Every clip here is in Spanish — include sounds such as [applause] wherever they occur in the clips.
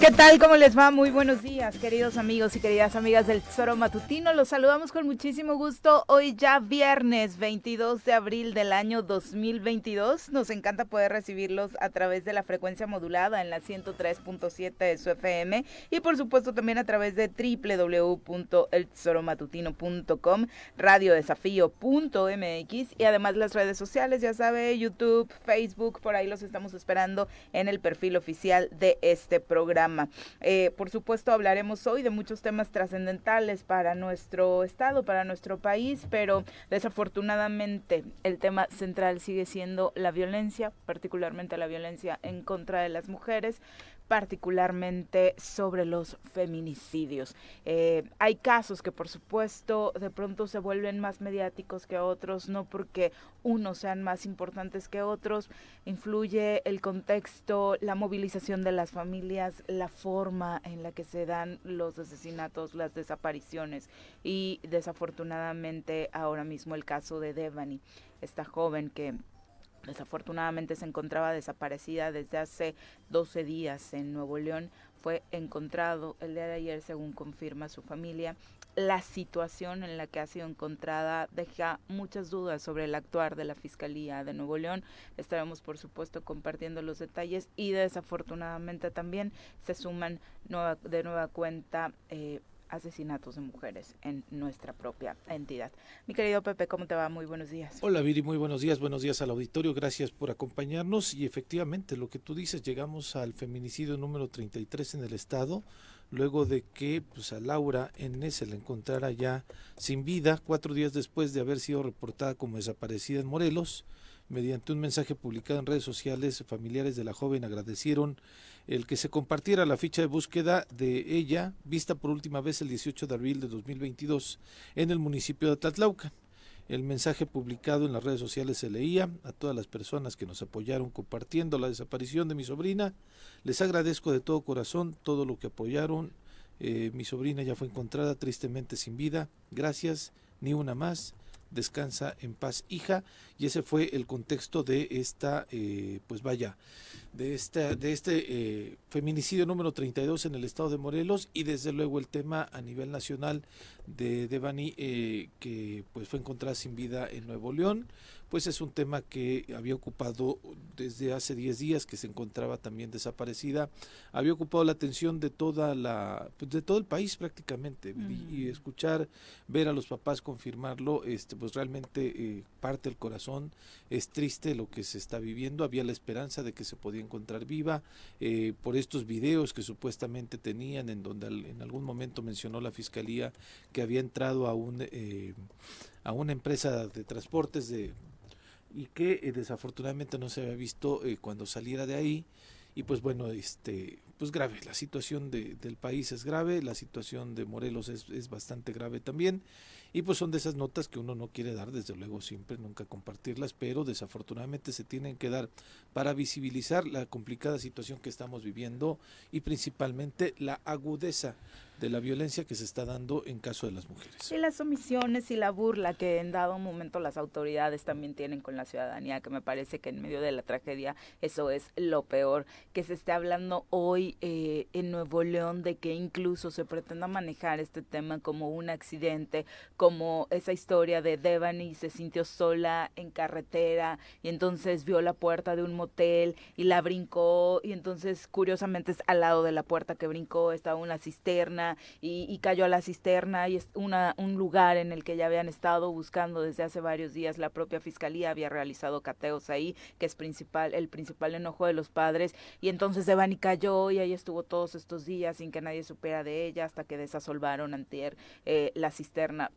¿Qué tal? ¿Cómo les va? Muy buenos días, queridos amigos y queridas amigas del Tesoro Matutino. Los saludamos con muchísimo gusto. Hoy ya viernes 22 de abril del año 2022. Nos encanta poder recibirlos a través de la frecuencia modulada en la 103.7 de su FM y por supuesto también a través de www.eltesoromatutino.com, radiodesafío.mx y además las redes sociales, ya sabe, YouTube, Facebook, por ahí los estamos esperando en el perfil oficial de este programa. Eh, por supuesto, hablaremos hoy de muchos temas trascendentales para nuestro estado, para nuestro país, pero desafortunadamente el tema central sigue siendo la violencia, particularmente la violencia en contra de las mujeres particularmente sobre los feminicidios. Eh, hay casos que por supuesto de pronto se vuelven más mediáticos que otros, no porque unos sean más importantes que otros, influye el contexto, la movilización de las familias, la forma en la que se dan los asesinatos, las desapariciones y desafortunadamente ahora mismo el caso de Devani, esta joven que Desafortunadamente se encontraba desaparecida desde hace 12 días en Nuevo León. Fue encontrado el día de ayer, según confirma su familia. La situación en la que ha sido encontrada deja muchas dudas sobre el actuar de la Fiscalía de Nuevo León. Estaremos, por supuesto, compartiendo los detalles y desafortunadamente también se suman de nueva cuenta eh, asesinatos de mujeres en nuestra propia entidad. Mi querido Pepe, ¿cómo te va? Muy buenos días. Hola Viri, muy buenos días, buenos días al auditorio, gracias por acompañarnos y efectivamente lo que tú dices, llegamos al feminicidio número 33 en el estado, luego de que pues, a Laura N se la encontrara ya sin vida, cuatro días después de haber sido reportada como desaparecida en Morelos. Mediante un mensaje publicado en redes sociales, familiares de la joven agradecieron el que se compartiera la ficha de búsqueda de ella, vista por última vez el 18 de abril de 2022 en el municipio de Tatlauca. El mensaje publicado en las redes sociales se leía a todas las personas que nos apoyaron compartiendo la desaparición de mi sobrina. Les agradezco de todo corazón todo lo que apoyaron. Eh, mi sobrina ya fue encontrada tristemente sin vida. Gracias, ni una más descansa en paz hija. Y ese fue el contexto de esta eh, pues vaya de esta de este eh, feminicidio número 32 en el estado de Morelos y desde luego el tema a nivel nacional de Devani eh, que pues fue encontrada sin vida en Nuevo León pues es un tema que había ocupado desde hace 10 días que se encontraba también desaparecida, había ocupado la atención de toda la pues, de todo el país prácticamente y, escuchar, ver a los papás confirmarlo, este pues realmente eh, parte el corazón, es triste lo que se está viviendo, había la esperanza de que se podía encontrar viva eh, por estos videos que supuestamente tenían en donde en algún momento mencionó la fiscalía que había entrado a un eh, a una empresa de transportes de y que eh, desafortunadamente no se había visto eh, cuando saliera de ahí. Y pues bueno este pues grave la situación de, del país es grave la situación de Morelos es, es, bastante grave también. Y pues son de esas notas que uno no quiere dar desde luego siempre nunca compartirlas pero desafortunadamente se tienen que dar para visibilizar la complicada situación que estamos viviendo y principalmente la agudeza de la violencia que se está dando en caso de las mujeres. Y las omisiones y la burla que en dado momento las autoridades también tienen con la ciudadanía, que me parece que en medio de la tragedia eso es lo peor, que se esté hablando hoy eh, en Nuevo León de que incluso se pretenda manejar este tema como un accidente, como esa historia de Devani se sintió sola en carretera y entonces vio la puerta de un motel y la brincó y entonces curiosamente es al lado de la puerta que brincó estaba una cisterna y, cayó a la cisterna y es una, un lugar en el que ya habían estado buscando desde hace varios días. La propia fiscalía había realizado cateos ahí, que es principal, el principal enojo de los padres. Y entonces y cayó y ahí estuvo todos estos días sin que nadie supiera de ella hasta que desasolvaron antier eh, la cisterna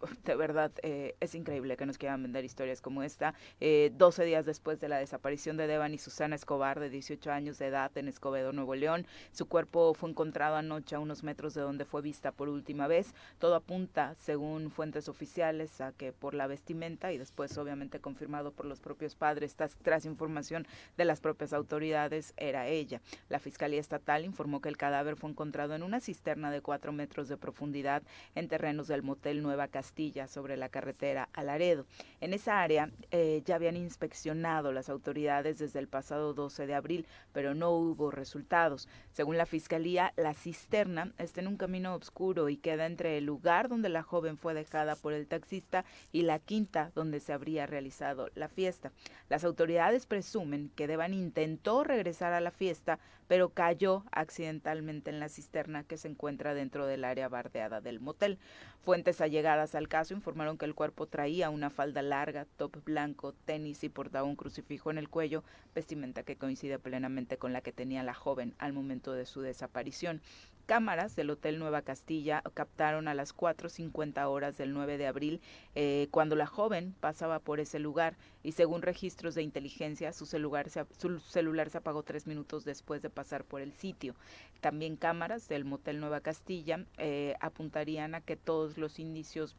[laughs] de verdad eh, es increíble que nos quieran vender historias como esta. Eh, 12 días después de la desaparición de Devan y Susana Escobar, de 18 años de edad, en Escobedo, Nuevo León, su cuerpo fue encontrado anoche a unos metros de donde fue vista por última vez. Todo apunta, según fuentes oficiales, a que por la vestimenta y después obviamente confirmado por los propios padres, tras, tras información de las propias autoridades, era ella. La Fiscalía Estatal informó que el cadáver fue encontrado en una cisterna de 4 metros de profundidad en terrenos del motel Nueva Casa Sobre la carretera a Laredo. En esa área eh, ya habían inspeccionado las autoridades desde el pasado 12 de abril, pero no hubo resultados. Según la fiscalía, la cisterna está en un camino oscuro y queda entre el lugar donde la joven fue dejada por el taxista y la quinta donde se habría realizado la fiesta. Las autoridades presumen que Devan intentó regresar a la fiesta, pero cayó accidentalmente en la cisterna que se encuentra dentro del área bardeada del motel. Fuentes allegadas al caso informaron que el cuerpo traía una falda larga, top blanco, tenis y portaba un crucifijo en el cuello, vestimenta que coincide plenamente con la que tenía la joven al momento de su desaparición. Cámaras del Hotel Nueva Castilla captaron a las 4.50 horas del 9 de abril eh, cuando la joven pasaba por ese lugar y según registros de inteligencia su celular, se, su celular se apagó tres minutos después de pasar por el sitio. También cámaras del Motel Nueva Castilla eh, apuntarían a que todos los indicios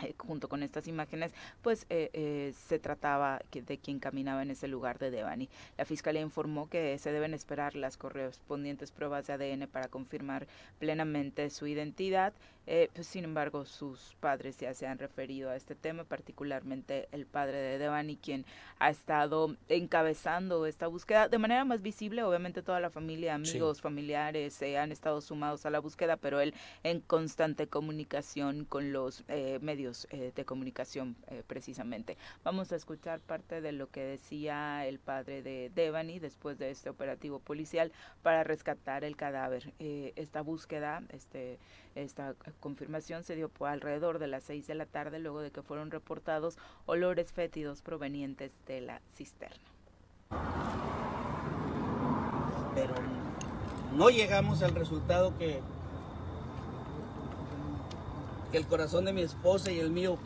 eh, junto con estas imágenes, pues eh, eh, se trataba de quien caminaba en ese lugar de Devani. La fiscalía informó que se deben esperar las correspondientes pruebas de ADN para confirmar plenamente su identidad. Pues, sin embargo, sus padres ya se han referido a este tema, particularmente el padre de Devani, quien ha estado encabezando esta búsqueda de manera más visible. Obviamente toda la familia, amigos, familiares se han estado sumados a la búsqueda, pero él en constante comunicación con los medios eh, de comunicación eh, precisamente. Vamos a escuchar parte de lo que decía el padre de Devani después de este operativo policial para rescatar el cadáver. Eh, esta búsqueda, este, esta confirmación se dio por alrededor de las seis de la tarde luego de que fueron reportados olores fétidos provenientes de la cisterna. Pero no llegamos al resultado que el corazón de mi esposa y el mío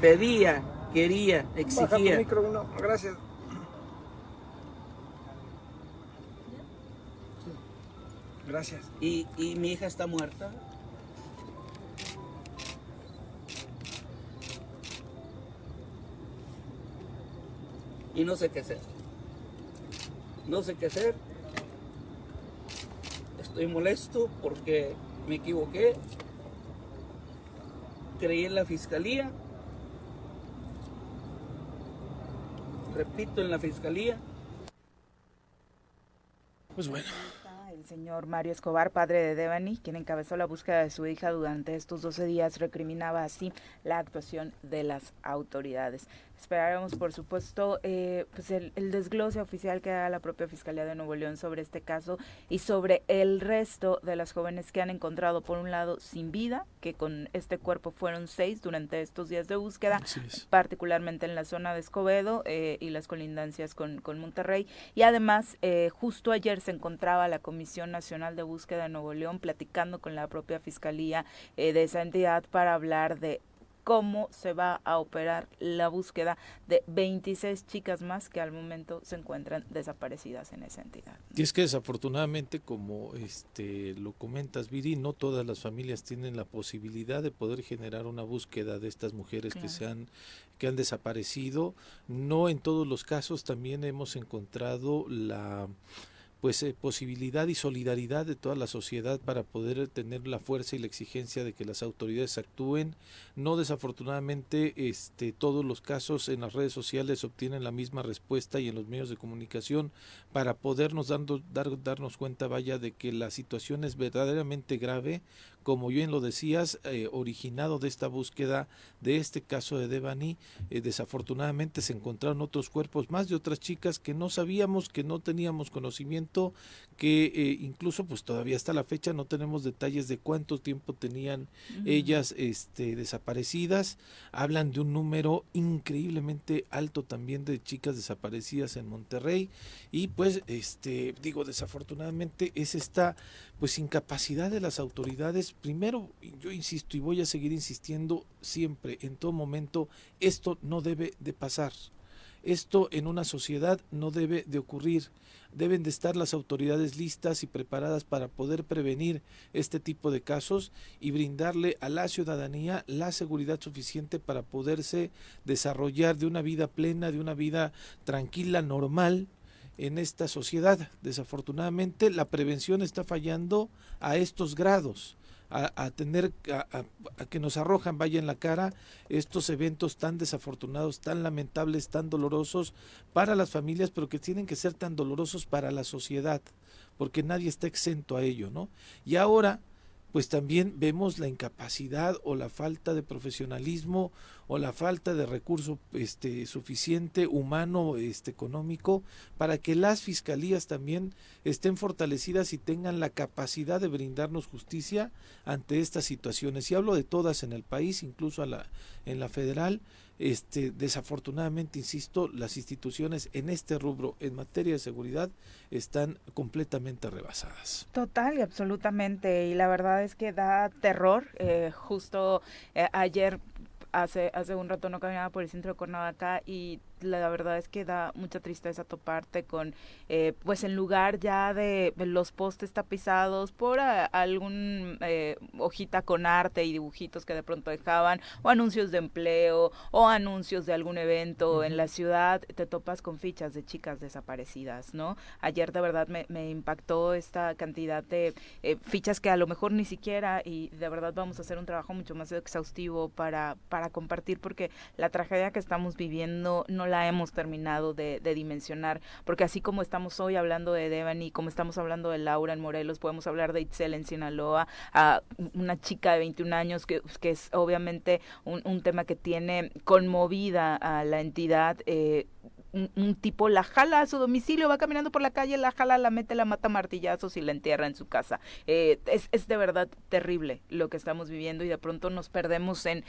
pedía, quería, exigía. Gracias. Gracias. ¿Y, ¿Y mi hija está muerta? Y no sé qué hacer. No sé qué hacer. Estoy molesto porque me equivoqué creí en la fiscalía, repito, en la fiscalía. Pues bueno. El señor Mario Escobar, padre de Devani, quien encabezó la búsqueda de su hija durante estos 12 días, recriminaba así la actuación de las autoridades. Esperaremos, por supuesto, eh, pues el, desglose oficial que haga la propia Fiscalía de Nuevo León sobre este caso y sobre el resto de las jóvenes que han encontrado, por un lado, sin vida, que con este cuerpo fueron seis durante estos días de búsqueda, particularmente en la zona de Escobedo eh, y las colindancias con, con Monterrey. Y además, eh, justo ayer se encontraba la Comisión Nacional de Búsqueda de Nuevo León platicando con la propia Fiscalía de esa entidad para hablar de cómo se va a operar la búsqueda de 26 chicas más que al momento se encuentran desaparecidas en esa entidad. Y es que desafortunadamente, como este lo comentas, Viri, no todas las familias tienen la posibilidad de poder generar una búsqueda de estas mujeres que se han que han desaparecido. No en todos los casos también hemos encontrado la pues eh, posibilidad y solidaridad de toda la sociedad para poder tener la fuerza y la exigencia de que las autoridades actúen. No desafortunadamente este todos los casos en las redes sociales obtienen la misma respuesta y en los medios de comunicación para podernos dando, dar, darnos cuenta vaya de que la situación es verdaderamente grave como bien lo decías, eh, originado de esta búsqueda de este caso de Devani, eh, desafortunadamente se encontraron otros cuerpos más de otras chicas que no sabíamos, que no teníamos conocimiento, que eh, incluso pues todavía hasta la fecha no tenemos detalles de cuánto tiempo tenían ellas este, desaparecidas. Hablan de un número increíblemente alto también de chicas desaparecidas en Monterrey y pues este digo desafortunadamente es esta pues incapacidad de las autoridades primero, yo insisto y voy a seguir insistiendo siempre, en todo momento, esto no debe de pasar. Esto en una sociedad no debe de ocurrir. Deben de estar las autoridades listas y preparadas para poder prevenir este tipo de casos y brindarle a la ciudadanía la seguridad suficiente para poderse desarrollar de una vida plena, de una vida tranquila, normal, en esta sociedad. Desafortunadamente, la prevención está fallando a estos grados a, tener, a, que nos arrojan, vaya en la cara, estos eventos tan desafortunados, tan lamentables, tan dolorosos para las familias, pero que tienen que ser tan dolorosos para la sociedad, porque nadie está exento a ello, ¿no? Y ahora, pues también vemos la incapacidad o la falta de profesionalismo o la falta de recurso este suficiente humano este económico para que las fiscalías también estén fortalecidas y tengan la capacidad de brindarnos justicia ante estas situaciones. Y hablo de todas en el país incluso a la en la federal este, desafortunadamente, insisto, las instituciones en este rubro, en materia de seguridad, están completamente rebasadas. Total y absolutamente. Y la verdad es que da terror. Eh, justo eh, ayer hace, hace un rato no caminaba por el centro de Cuernavaca y la verdad es que da mucha tristeza toparte con, eh, pues en lugar ya de los postes tapizados por algún eh, hojita con arte y dibujitos que de pronto dejaban, o anuncios de empleo, o anuncios de algún evento en la ciudad, te topas con fichas de chicas desaparecidas, ¿no? Ayer de verdad me, me impactó esta cantidad de eh, fichas que a lo mejor ni siquiera, y de verdad vamos a hacer un trabajo mucho más exhaustivo para, para compartir, porque la tragedia que estamos viviendo no la hemos terminado de, dimensionar, porque así como estamos hoy hablando de Devani, como estamos hablando de Laura en Morelos, podemos hablar de Itzel en Sinaloa, a una chica de 21 años que, que es obviamente un, tema que tiene conmovida a la entidad. Eh, un, tipo la jala a su domicilio, va caminando por la calle, la jala, la mete, la mata martillazos y la entierra en su casa. Eh, es, es de verdad terrible lo que estamos viviendo y de pronto nos perdemos en,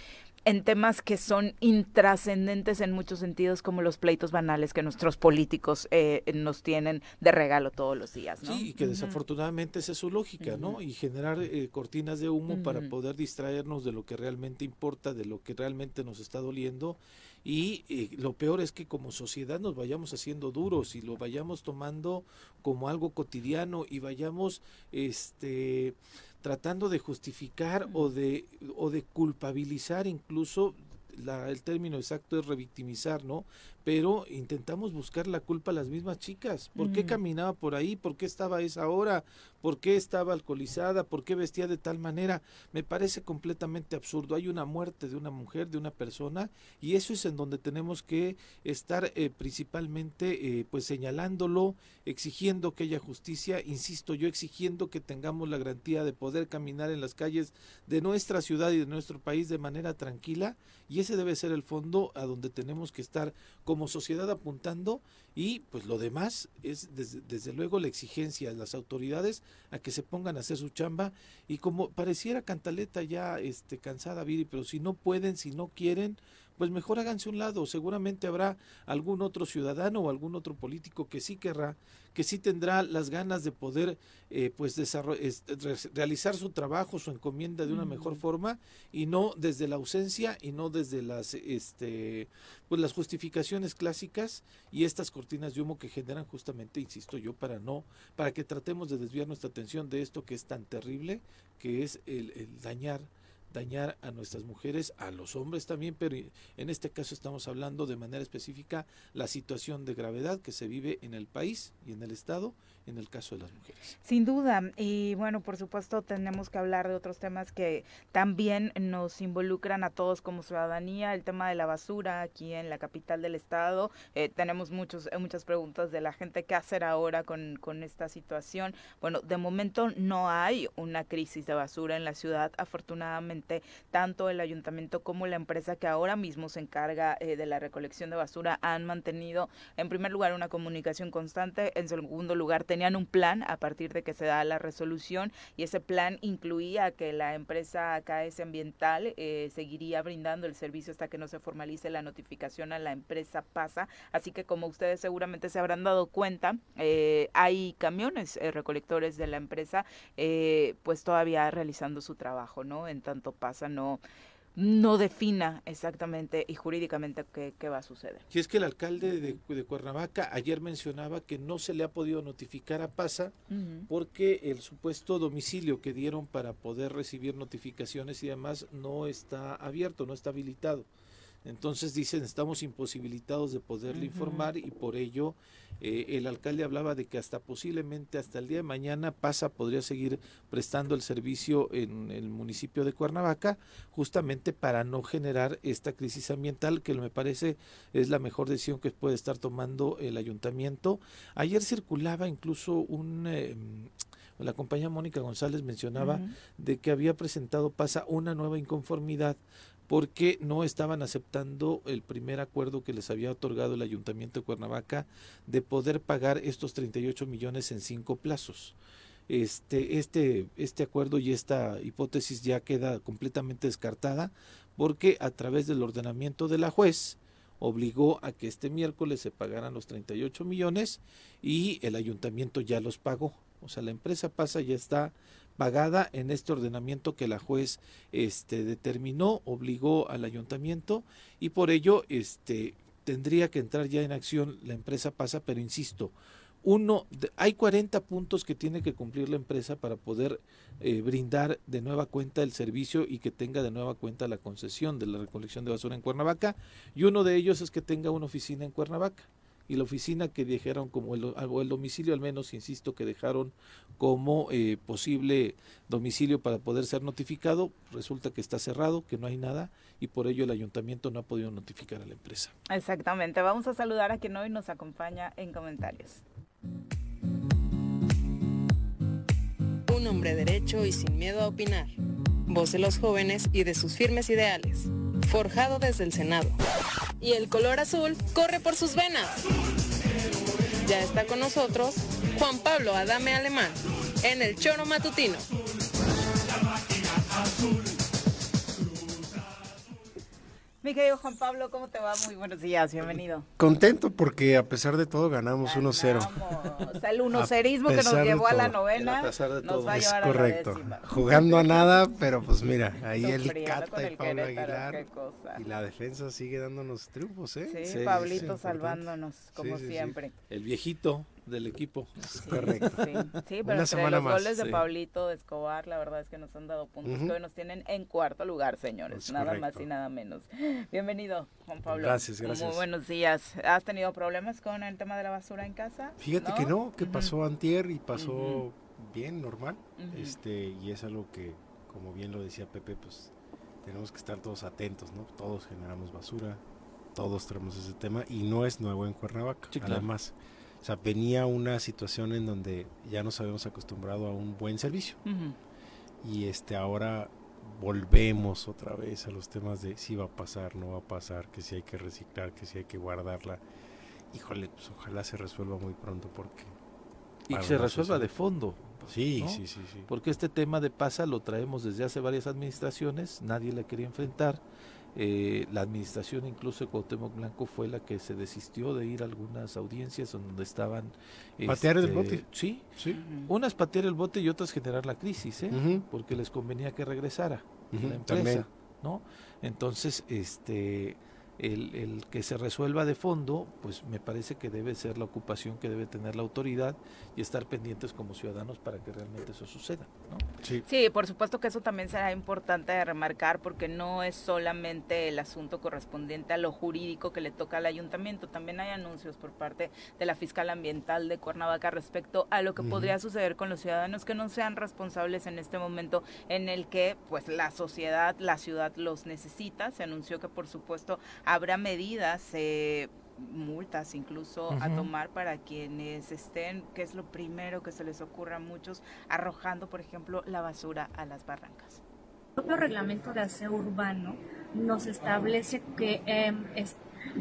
en temas que son intrascendentes en muchos sentidos, como los pleitos banales que nuestros políticos eh, nos tienen de regalo todos los días. ¿no? Sí, y que desafortunadamente esa es su lógica, ¿no? Y generar eh, cortinas de humo para poder distraernos de lo que realmente importa, de lo que realmente nos está doliendo y eh, lo peor es que como sociedad nos vayamos haciendo duros y lo vayamos tomando como algo cotidiano y vayamos este tratando de justificar o de o de culpabilizar incluso la, el término exacto es revictimizar, ¿no? pero intentamos buscar la culpa a las mismas chicas. ¿Por qué caminaba por ahí? ¿Por qué estaba a esa hora? ¿Por qué estaba alcoholizada? ¿Por qué vestía de tal manera? Me parece completamente absurdo. Hay una muerte de una mujer, de una persona, y eso es en donde tenemos que estar eh, principalmente eh, pues señalándolo, exigiendo que haya justicia, insisto yo, exigiendo que tengamos la garantía de poder caminar en las calles de nuestra ciudad y de nuestro país de manera tranquila, y ese debe ser el fondo a donde tenemos que estar como como sociedad apuntando y pues lo demás es desde, luego la exigencia de las autoridades a que se pongan a hacer su chamba. Y como pareciera Cantaleta ya este cansada Viri, pero si no pueden, si no quieren, pues mejor háganse un lado. Seguramente habrá algún otro ciudadano o algún otro político que sí querrá, que sí tendrá las ganas de poder eh, pues realizar su trabajo, su encomienda de una mejor forma y no desde la ausencia y no desde las este pues las justificaciones clásicas y estas cortinas de humo que generan justamente, insisto yo, para no, para que tratemos de desviar nuestra atención de esto que es tan terrible, que es el, el dañar dañar a nuestras mujeres, a los hombres también, pero en este caso estamos hablando de manera específica la situación de gravedad que se vive en el país y en el Estado en el caso de las mujeres. Sin duda, y bueno, por supuesto tenemos que hablar de otros temas que también nos involucran a todos como ciudadanía, el tema de la basura aquí en la capital del estado. Eh, tenemos muchos, eh, muchas preguntas de la gente qué hacer ahora con, con esta situación. Bueno, de momento no hay una crisis de basura en la ciudad, afortunadamente tanto el ayuntamiento como la empresa que ahora mismo se encarga eh, de la recolección de basura han mantenido en primer lugar una comunicación constante, en segundo lugar tenían un plan a partir de que se da la resolución y ese plan incluía que la empresa KS Ambiental eh, seguiría brindando el servicio hasta que no se formalice la notificación a la empresa PASA. Así que como ustedes seguramente se habrán dado cuenta, eh, hay camiones eh, recolectores de la empresa pues todavía realizando su trabajo, ¿no? En tanto PASA no no defina exactamente y jurídicamente qué, va a suceder. Y es que el alcalde de, Cuernavaca ayer mencionaba que no se le ha podido notificar a PASA porque el supuesto domicilio que dieron para poder recibir notificaciones y demás no está abierto, no está habilitado. Entonces dicen, estamos imposibilitados de poderle informar y por ello eh, el alcalde hablaba de que hasta posiblemente hasta el día de mañana pasa podría seguir prestando el servicio en el municipio de Cuernavaca justamente para no generar esta crisis ambiental que me parece es la mejor decisión que puede estar tomando el ayuntamiento. Ayer circulaba incluso un... Eh, la compañía Mónica González mencionaba de que había presentado pasa una nueva inconformidad porque no estaban aceptando el primer acuerdo que les había otorgado el Ayuntamiento de Cuernavaca de poder pagar estos 38 millones en cinco plazos. Este, este, este acuerdo y esta hipótesis ya queda completamente descartada porque a través del ordenamiento de la juez obligó a que este miércoles se pagaran los 38 millones y el ayuntamiento ya los pagó. O sea, la empresa pasa ya está pagada en este ordenamiento que la juez este, determinó, obligó al ayuntamiento y por ello este, tendría que entrar ya en acción la empresa pasa, pero insisto, uno, hay 40 puntos que tiene que cumplir la empresa para poder eh, brindar de nueva cuenta el servicio y que tenga de nueva cuenta la concesión de la recolección de basura en Cuernavaca y uno de ellos es que tenga una oficina en Cuernavaca y la oficina que dijeron como el, el domicilio al menos, insisto, que dejaron como eh, posible domicilio para poder ser notificado, resulta que está cerrado, que no hay nada y por ello el ayuntamiento no ha podido notificar a la empresa. Exactamente, vamos a saludar a quien hoy nos acompaña en comentarios. Un hombre derecho y sin miedo a opinar. Voz de los jóvenes y de sus firmes ideales. Forjado desde el Senado y el color azul corre por sus venas. Ya está con nosotros Juan Pablo Adame Alemán en el Choro Matutino. Mi querido Juan Pablo, ¿cómo te va? Muy buenos días, bienvenido. Contento porque a pesar de todo ganamos 1-0. O sea, el 1 que nos llevó a la novena nos va a llevar correcto. a la décima. Jugando a nada, pero pues mira, ahí el Cata y Pablo Aguilar y la defensa sigue dándonos triunfos, ¿eh? Sí, Pablito salvándonos, como siempre. El viejito del equipo. Correcto. Sí, sí pero entre los goles de Pablito, de Escobar, la verdad es que nos han dado puntos que hoy nos tienen en cuarto lugar, señores. nada más y nada menos. Bienvenido, Juan Pablo. Gracias, gracias. Muy buenos días. ¿Has tenido problemas con el tema de la basura en casa? Fíjate que no, que pasó antier y pasó bien, normal. este Y es algo que, como bien lo decía Pepe, pues tenemos que estar todos atentos, ¿no? Todos generamos basura, todos tenemos ese tema y no es nuevo en Cuernavaca. Además, o sea, venía una situación en donde ya nos habíamos acostumbrado a un buen servicio. Y este ahora volvemos otra vez a los temas de si va a pasar, no va a pasar, que si hay que reciclar, que si hay que guardarla. Híjole, pues ojalá se resuelva muy pronto porque... Y se resuelva de fondo. Sí, sí, sí, sí. Porque este tema de pasa lo traemos desde hace varias administraciones, nadie la quería enfrentar eh, la administración incluso de Cuauhtémoc Blanco fue la que se desistió de ir a algunas audiencias donde estaban... Patear el este, bote. Sí, sí. Unas patear el bote y otras generar la crisis, ¿eh? porque les convenía que regresara la empresa, ¿no? Entonces, este el, el, que se resuelva de fondo, pues me parece que debe ser la ocupación que debe tener la autoridad y estar pendientes como ciudadanos para que realmente eso suceda. ¿no? Sí. sí, por supuesto que eso también será importante remarcar porque no es solamente el asunto correspondiente a lo jurídico que le toca al ayuntamiento, también hay anuncios por parte de la fiscal ambiental de Cuernavaca respecto a lo que podría suceder con los ciudadanos que no sean responsables en este momento en el que pues la sociedad, la ciudad los necesita. Se anunció que por supuesto habrá medidas, eh, multas incluso a tomar para quienes estén, que es lo primero que se les ocurra a muchos, arrojando, por ejemplo, la basura a las barrancas. El propio reglamento de aseo urbano nos establece que em, es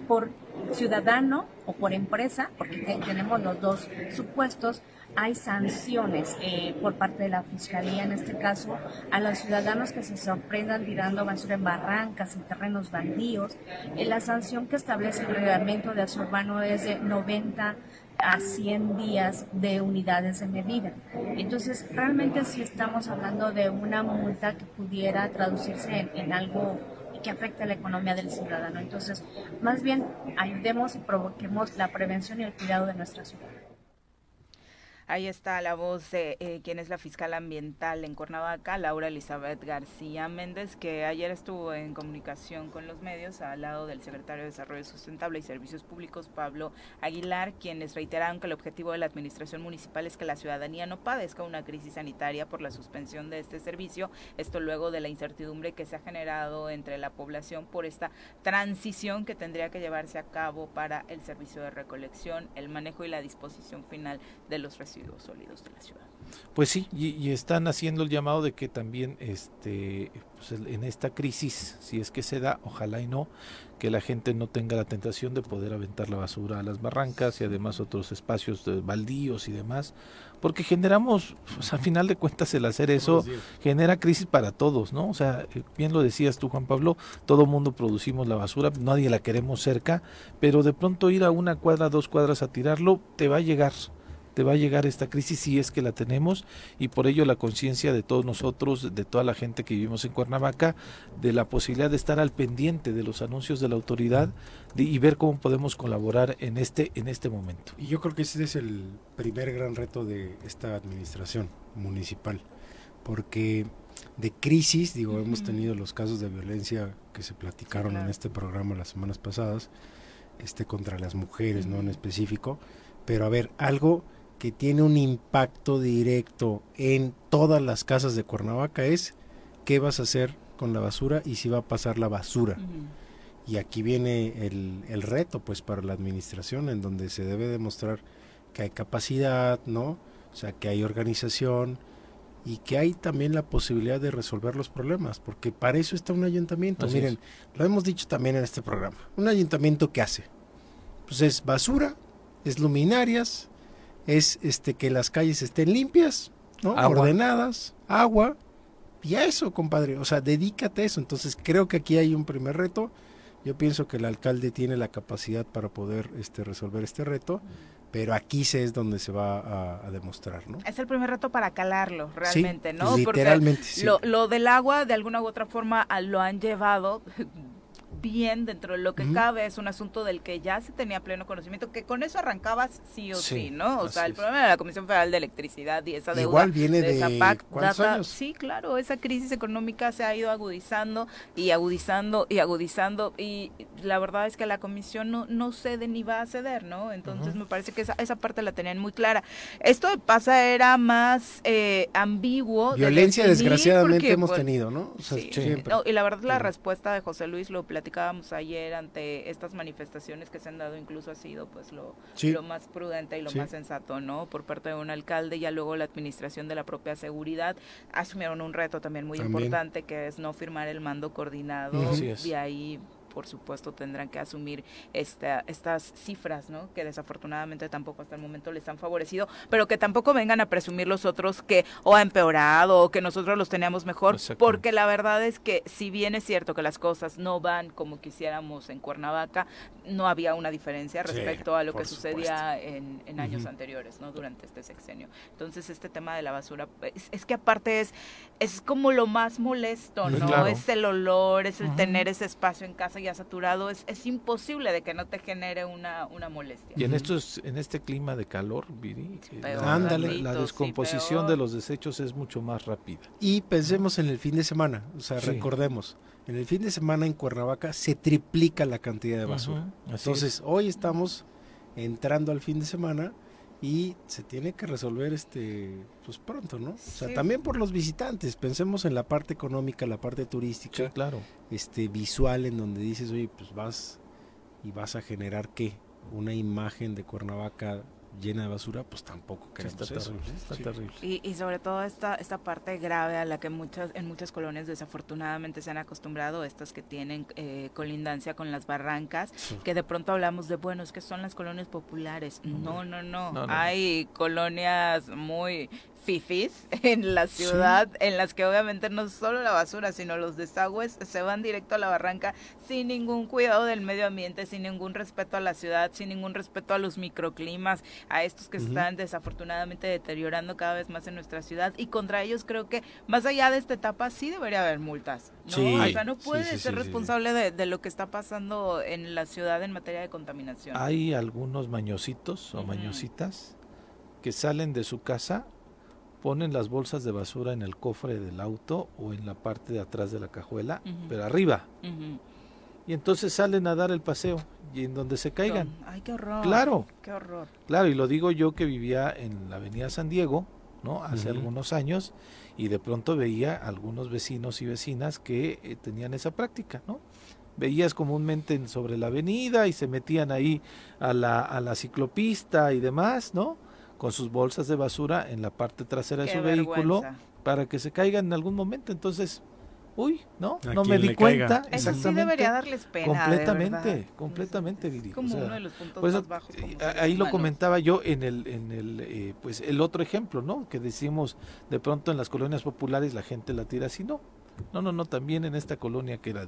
por ciudadano o por empresa, porque tenemos los dos supuestos, hay sanciones eh, por parte de la Fiscalía, en este caso, a los ciudadanos que se sorprendan tirando basura en barrancas, en terrenos baldíos. Eh, la sanción que establece el reglamento de aseo es de 90 a 100 días de unidades de medida. Entonces, realmente sí estamos hablando de una multa que pudiera traducirse en, algo que afecte a la economía del ciudadano. Entonces, más bien ayudemos y provoquemos la prevención y el cuidado de nuestra ciudad. Ahí está la voz de eh, quien es la fiscal ambiental en Cuernavaca, Laura Elizabeth García Méndez, que ayer estuvo en comunicación con los medios al lado del secretario de Desarrollo Sustentable y Servicios Públicos, Pablo Aguilar, quienes reiteraron que el objetivo de la administración municipal es que la ciudadanía no padezca una crisis sanitaria por la suspensión de este servicio. Esto luego de la incertidumbre que se ha generado entre la población por esta transición que tendría que llevarse a cabo para el servicio de recolección, el manejo y la disposición final de los residuos sólidos de la ciudad. Pues sí, y, están haciendo el llamado de que también este, pues en esta crisis, si es que se da, ojalá y no, que la gente no tenga la tentación de poder aventar la basura a las barrancas y además otros espacios de baldíos y demás, porque generamos, pues, a final de cuentas el hacer eso genera crisis para todos, ¿no? O sea, eh, bien lo decías tú Juan Pablo, todo mundo producimos la basura, nadie la queremos cerca, pero de pronto ir a una cuadra, dos cuadras a tirarlo, te va a llegar, va a llegar esta crisis si es que la tenemos y por ello la conciencia de todos nosotros, de toda la gente que vivimos en Cuernavaca, de la posibilidad de estar al pendiente de los anuncios de la autoridad y ver cómo podemos colaborar en este en este momento. Y yo creo que ese es el primer gran reto de esta administración municipal, porque de crisis, digo, hemos tenido los casos de violencia que se platicaron en este programa las semanas pasadas, este contra las mujeres, no en específico, pero a ver, algo que tiene un impacto directo en todas las casas de Cuernavaca es qué vas a hacer con la basura y si va a pasar la basura. Y aquí viene el, el, reto pues para la administración en donde se debe demostrar que hay capacidad, ¿no? O sea, que hay organización y que hay también la posibilidad de resolver los problemas, porque para eso está un ayuntamiento. Miren, lo hemos dicho también en este programa. Un ayuntamiento que hace, pues es basura, es luminarias, es este que las calles estén limpias, ¿no? ordenadas, agua, y a eso, compadre, o sea, dedícate a eso. Entonces, creo que aquí hay un primer reto. Yo pienso que el alcalde tiene la capacidad para poder este, resolver este reto, pero aquí se es donde se va a, demostrar, ¿no? Es el primer reto para calarlo, realmente, ¿no? Literalmente, Porque lo, lo, del agua, de alguna u otra forma, lo han llevado bien dentro de lo que cabe, es un asunto del que ya se tenía pleno conocimiento, que con eso arrancabas sí o sí, ¿no? O sea, el problema de la Comisión Federal de Electricidad y esa deuda Igual viene de, esa PAC, sí, claro, esa crisis económica se ha ido agudizando y agudizando y agudizando y la verdad es que la Comisión no, no cede ni va a ceder, ¿no? Entonces me parece que esa, esa parte la tenían muy clara. Esto de pasa era más eh, ambiguo. Violencia desgraciadamente hemos pues, tenido, ¿no? sí, y la verdad la respuesta de José Luis lo platicó platicábamos ayer ante estas manifestaciones que se han dado, incluso ha sido pues lo, lo más prudente y lo más sensato, ¿no? Por parte de un alcalde, y ya luego la administración de la propia seguridad asumieron un reto también muy importante que es no firmar el mando coordinado y ahí por supuesto tendrán que asumir esta, estas cifras, ¿no? Que desafortunadamente tampoco hasta el momento les han favorecido, pero que tampoco vengan a presumir los otros que o ha empeorado o que nosotros los teníamos mejor, porque la verdad es que si bien es cierto que las cosas no van como quisiéramos en Cuernavaca, no había una diferencia respecto a lo que sucedía en, años anteriores, ¿no? Durante este sexenio. Entonces este tema de la basura, es, que aparte es, es como lo más molesto, ¿no? Es el olor, es el tener ese espacio en casa y saturado, es, es imposible de que no te genere una, una molestia. Y en estos, en este clima de calor, Viri, eh, la descomposición de los desechos es mucho más rápida. Y pensemos en el fin de semana, o sea, recordemos, en el fin de semana en Cuernavaca se triplica la cantidad de basura. Entonces, hoy estamos entrando al fin de semana y se tiene que resolver este pues pronto, ¿no? O sea, también por los visitantes, pensemos en la parte económica, la parte turística, claro. este visual en donde dices, "Oye, pues vas y vas a generar qué? Una imagen de Cuernavaca llena de basura, pues tampoco queremos eso. Y, sobre todo esta, esta parte grave a la que muchas en muchas colonias desafortunadamente se han acostumbrado, estas que tienen eh, colindancia con las barrancas, que de pronto hablamos de, bueno, es que son las colonias populares. no, no, no. Hay colonias muy fifis [laughs] en la ciudad, en las que obviamente no solo la basura, sino los desagües se van directo a la barranca sin ningún cuidado del medio ambiente, sin ningún respeto a la ciudad, sin ningún respeto a los microclimas, a estos que se están desafortunadamente deteriorando cada vez más en nuestra ciudad. Y contra ellos creo que más allá de esta etapa sí debería haber multas. ¿no? o sea, no puede ser responsable de, de, lo que está pasando en la ciudad en materia de contaminación. Hay algunos mañositos o mañositas que salen de su casa, ponen las bolsas de basura en el cofre del auto o en la parte de atrás de la cajuela, pero arriba. Y entonces salen a dar el paseo y en donde se caigan. Ay, qué horror. Claro. Qué horror. Claro, y lo digo yo que vivía en la avenida San Diego, ¿no? Hace algunos años, y de pronto veía algunos vecinos y vecinas que eh, tenían esa práctica, ¿no? Veías comúnmente en- sobre la avenida y se metían ahí a la, a la ciclopista y demás, ¿no? Con sus bolsas de basura en la parte trasera de su vehículo para que se caigan en algún momento. Entonces, uy, ¿no? A No me di le caiga. cuenta. Eso sí Exactamente. debería darles pena. de completamente, verdad. completamente, Viri. Es como o sea, uno de los puntos por eso, más bajos. como eh, ahí lo humanos. comentaba yo en el, en el, eh, pues el otro ejemplo, ¿no? Que decimos de pronto en las colonias populares la gente la tira así, no. No, no, no, también en esta colonia que era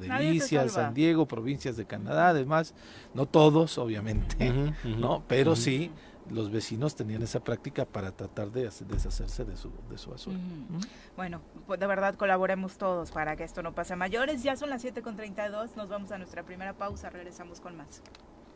salva. San Diego, provincias de Canadá, además, no todos, obviamente. ¿no? Pero sí, los vecinos tenían esa práctica para tratar de hacer- deshacerse de su, de su basura. ¿Mm? Bueno, pues de verdad colaboremos todos para que esto no pase a mayores. Ya son las 7.32, nos vamos a nuestra primera pausa, regresamos con más.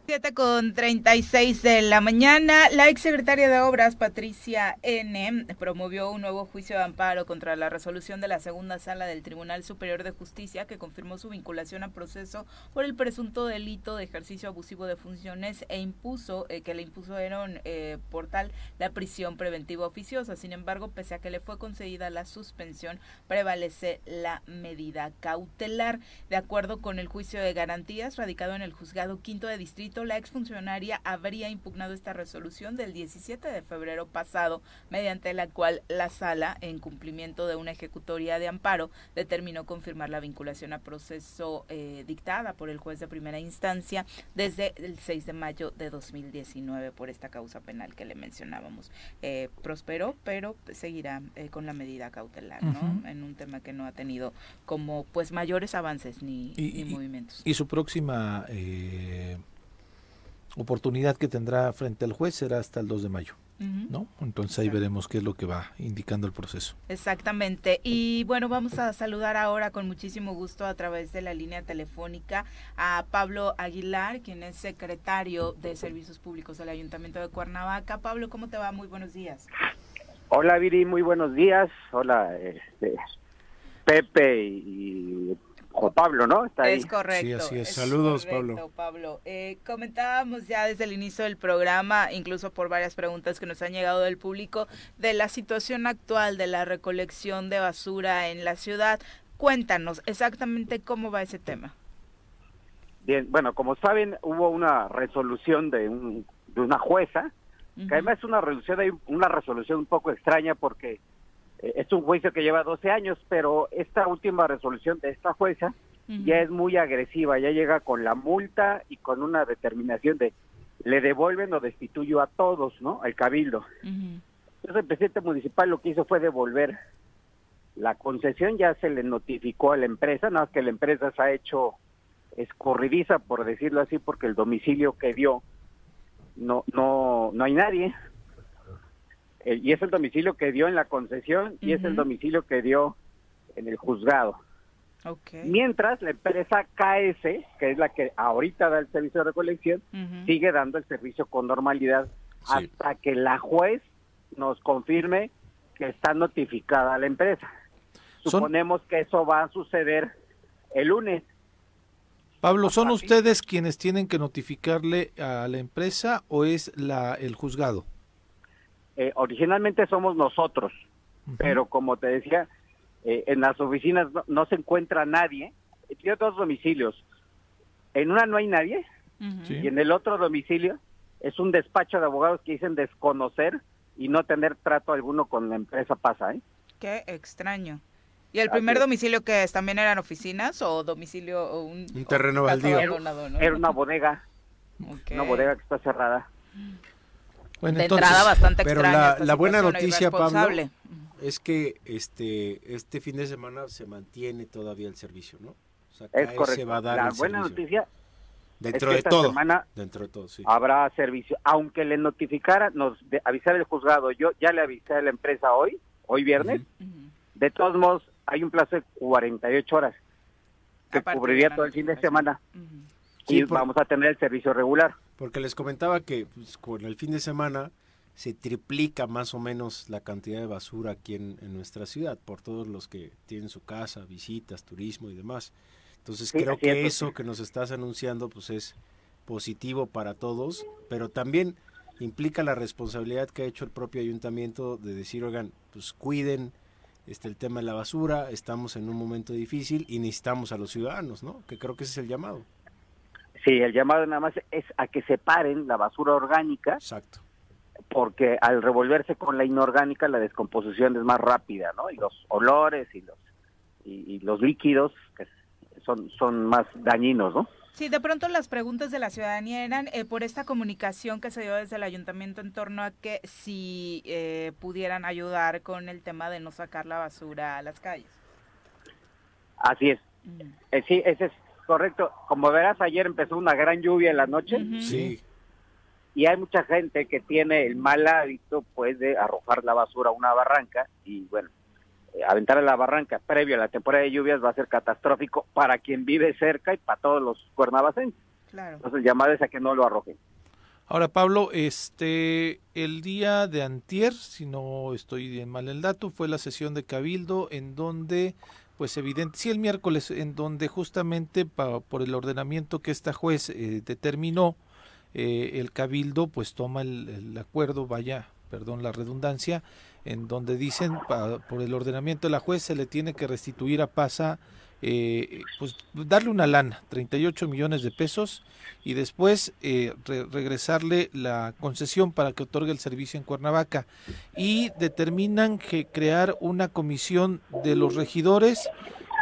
7 con 36 de la mañana, la exsecretaria de Obras, Patricia N., promovió un nuevo juicio de amparo contra la resolución de la segunda sala del Tribunal Superior de Justicia que confirmó su vinculación a proceso por el presunto delito de ejercicio abusivo de funciones e impuso, eh, que le impusieron eh, por tal la prisión preventiva oficiosa. Sin embargo, pese a que le fue concedida la suspensión, prevalece la medida cautelar. De acuerdo con el juicio de garantías radicado en el juzgado quinto de distrito, la exfuncionaria habría impugnado esta resolución del 17 de febrero pasado, mediante la cual la sala, en cumplimiento de una ejecutoria de amparo, determinó confirmar la vinculación a proceso eh, dictada por el juez de primera instancia desde el 6 de mayo de 2019 por esta causa penal que le mencionábamos. Eh, prosperó, pero seguirá eh, con la medida cautelar, ¿no? En un tema que no ha tenido como pues mayores avances ni, Y- ni y- movimientos. Y su próxima eh, oportunidad que tendrá frente al juez será hasta el 2 de mayo. ¿no? Entonces ahí veremos qué es lo que va indicando el proceso. Exactamente. Y bueno, vamos a saludar ahora con muchísimo gusto a través de la línea telefónica a Pablo Aguilar, quien es secretario de Servicios Públicos del Ayuntamiento de Cuernavaca. Pablo, ¿cómo te va? Muy buenos días. Hola Viri, muy buenos días. Hola este, Pepe y Juan Pablo, ¿no? Está ahí. Es correcto. Sí, así es. Saludos, correcto, Pablo. Eh, comentábamos ya desde el inicio del programa, incluso por varias preguntas que nos han llegado del público, de la situación actual de la recolección de basura en la ciudad. Cuéntanos exactamente cómo va ese tema. Bien, bueno, como saben, hubo una resolución de, un- de una jueza, que además es una resolución, una resolución un poco extraña porque es un juicio que lleva 12 años, pero esta última resolución de esta jueza ya es muy agresiva, ya llega con la multa y con una determinación de le devuelven o destituyo a todos, ¿no? Al cabildo. Entonces el presidente municipal lo que hizo fue devolver la concesión, ya se le notificó a la empresa, nada más que la empresa se ha hecho escurridiza, por decirlo así, porque el domicilio que dio no no no hay nadie. Eh, y es el domicilio que dio en la concesión y es el domicilio que dio en el juzgado. Ok. Mientras la empresa KS, que es la que ahorita da el servicio de recolección, sigue dando el servicio con normalidad Sí. hasta que la juez nos confirme que está notificada la empresa. Son- Suponemos que eso va a suceder el lunes. Pablo, ¿son ustedes quienes tienen que notificarle a la empresa o es la el juzgado? Eh, originalmente somos nosotros, pero como te decía, eh, en las oficinas no, no se encuentra nadie. Tiene dos domicilios. En una no hay nadie. Sí. y en el otro domicilio es un despacho de abogados que dicen desconocer y no tener trato alguno con la empresa pasa, ¿eh? Qué extraño. ¿Y el primer domicilio que es? ¿También eran oficinas o domicilio o un, Un terreno baldío. no? Era una bodega, [laughs] una bodega que está cerrada. Bueno, de entonces, entrada bastante pero extraña la- esta la buena noticia, Pablo. Es que este este fin de semana se mantiene todavía el servicio, ¿no? O sea, Es correcto. va a dar La el buena servicio. noticia Dentro es que de esta todo. semana Dentro de todo, sí. habrá servicio. Aunque le notificara, nos de, avisar el juzgado. Yo ya le avisé a la empresa hoy, hoy viernes. De todos modos, hay un plazo de 48 horas que Aparte cubriría todo el fin de semana. Y por- vamos a tener el servicio regular. Porque les comentaba que pues, con el fin de semana se triplica más o menos la cantidad de basura aquí en, nuestra ciudad, por todos los que tienen su casa, visitas, turismo y demás. Entonces creo que eso que nos estás anunciando pues es positivo para todos, pero también implica la responsabilidad que ha hecho el propio ayuntamiento de decir, oigan, pues cuiden este, el tema de la basura, estamos en un momento difícil y necesitamos a los ciudadanos, ¿no? Que creo que ese es el llamado. Sí, el llamado nada más es a que separen la basura orgánica. Exacto. Porque al revolverse con la inorgánica la descomposición es más rápida, ¿no? Y los olores y los y, los líquidos son son más dañinos, ¿no? Sí, de pronto las preguntas de la ciudadanía eran eh, por esta comunicación que se dio desde el ayuntamiento en torno a que si eh, pudieran ayudar con el tema de no sacar la basura a las calles. Así es. Mm. Eh, sí, ese es correcto. Como verás, ayer empezó una gran lluvia en la noche. Sí. Y hay mucha gente que tiene el mal hábito, pues, de arrojar la basura a una barranca y, bueno, eh, aventar a la barranca previo a la temporada de lluvias va a ser catastrófico para quien vive cerca y para todos los cuernavacenses. Claro. Entonces, llamado a que no lo arrojen. Ahora, Pablo, este, el día de antier, si no estoy mal el dato, fue la sesión de Cabildo en donde pues evidente, sí el miércoles, en donde justamente por el ordenamiento que esta juez eh, determinó, eh, el cabildo pues toma el, acuerdo, vaya, perdón la redundancia, en donde dicen por el ordenamiento de la juez se le tiene que restituir a Pasa eh, pues darle una lana, 38 millones de pesos, y después eh, regresarle la concesión para que otorgue el servicio en Cuernavaca. Y determinan que crear una comisión de los regidores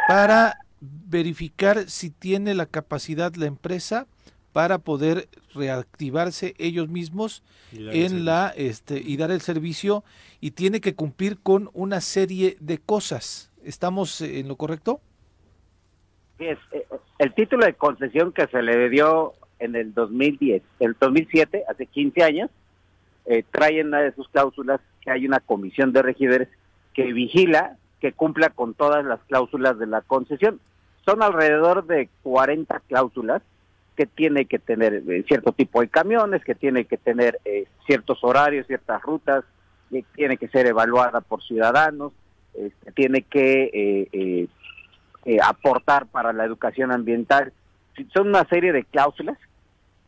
para verificar si tiene la capacidad la empresa para poder reactivarse ellos mismos en la este y dar el servicio y tiene que cumplir con una serie de cosas. ¿Estamos en lo correcto? Es, eh, el título de concesión que se le dio en el 2010, el 2007, hace 15 años, eh, trae en una de sus cláusulas que hay una comisión de regidores que vigila que cumpla con todas las cláusulas de la concesión. Son alrededor de 40 cláusulas que tiene que tener eh, cierto tipo de camiones, que tiene que tener eh, ciertos horarios, ciertas rutas, que tiene que ser evaluada por ciudadanos, este, tiene que eh, aportar para la educación ambiental. Son una serie de cláusulas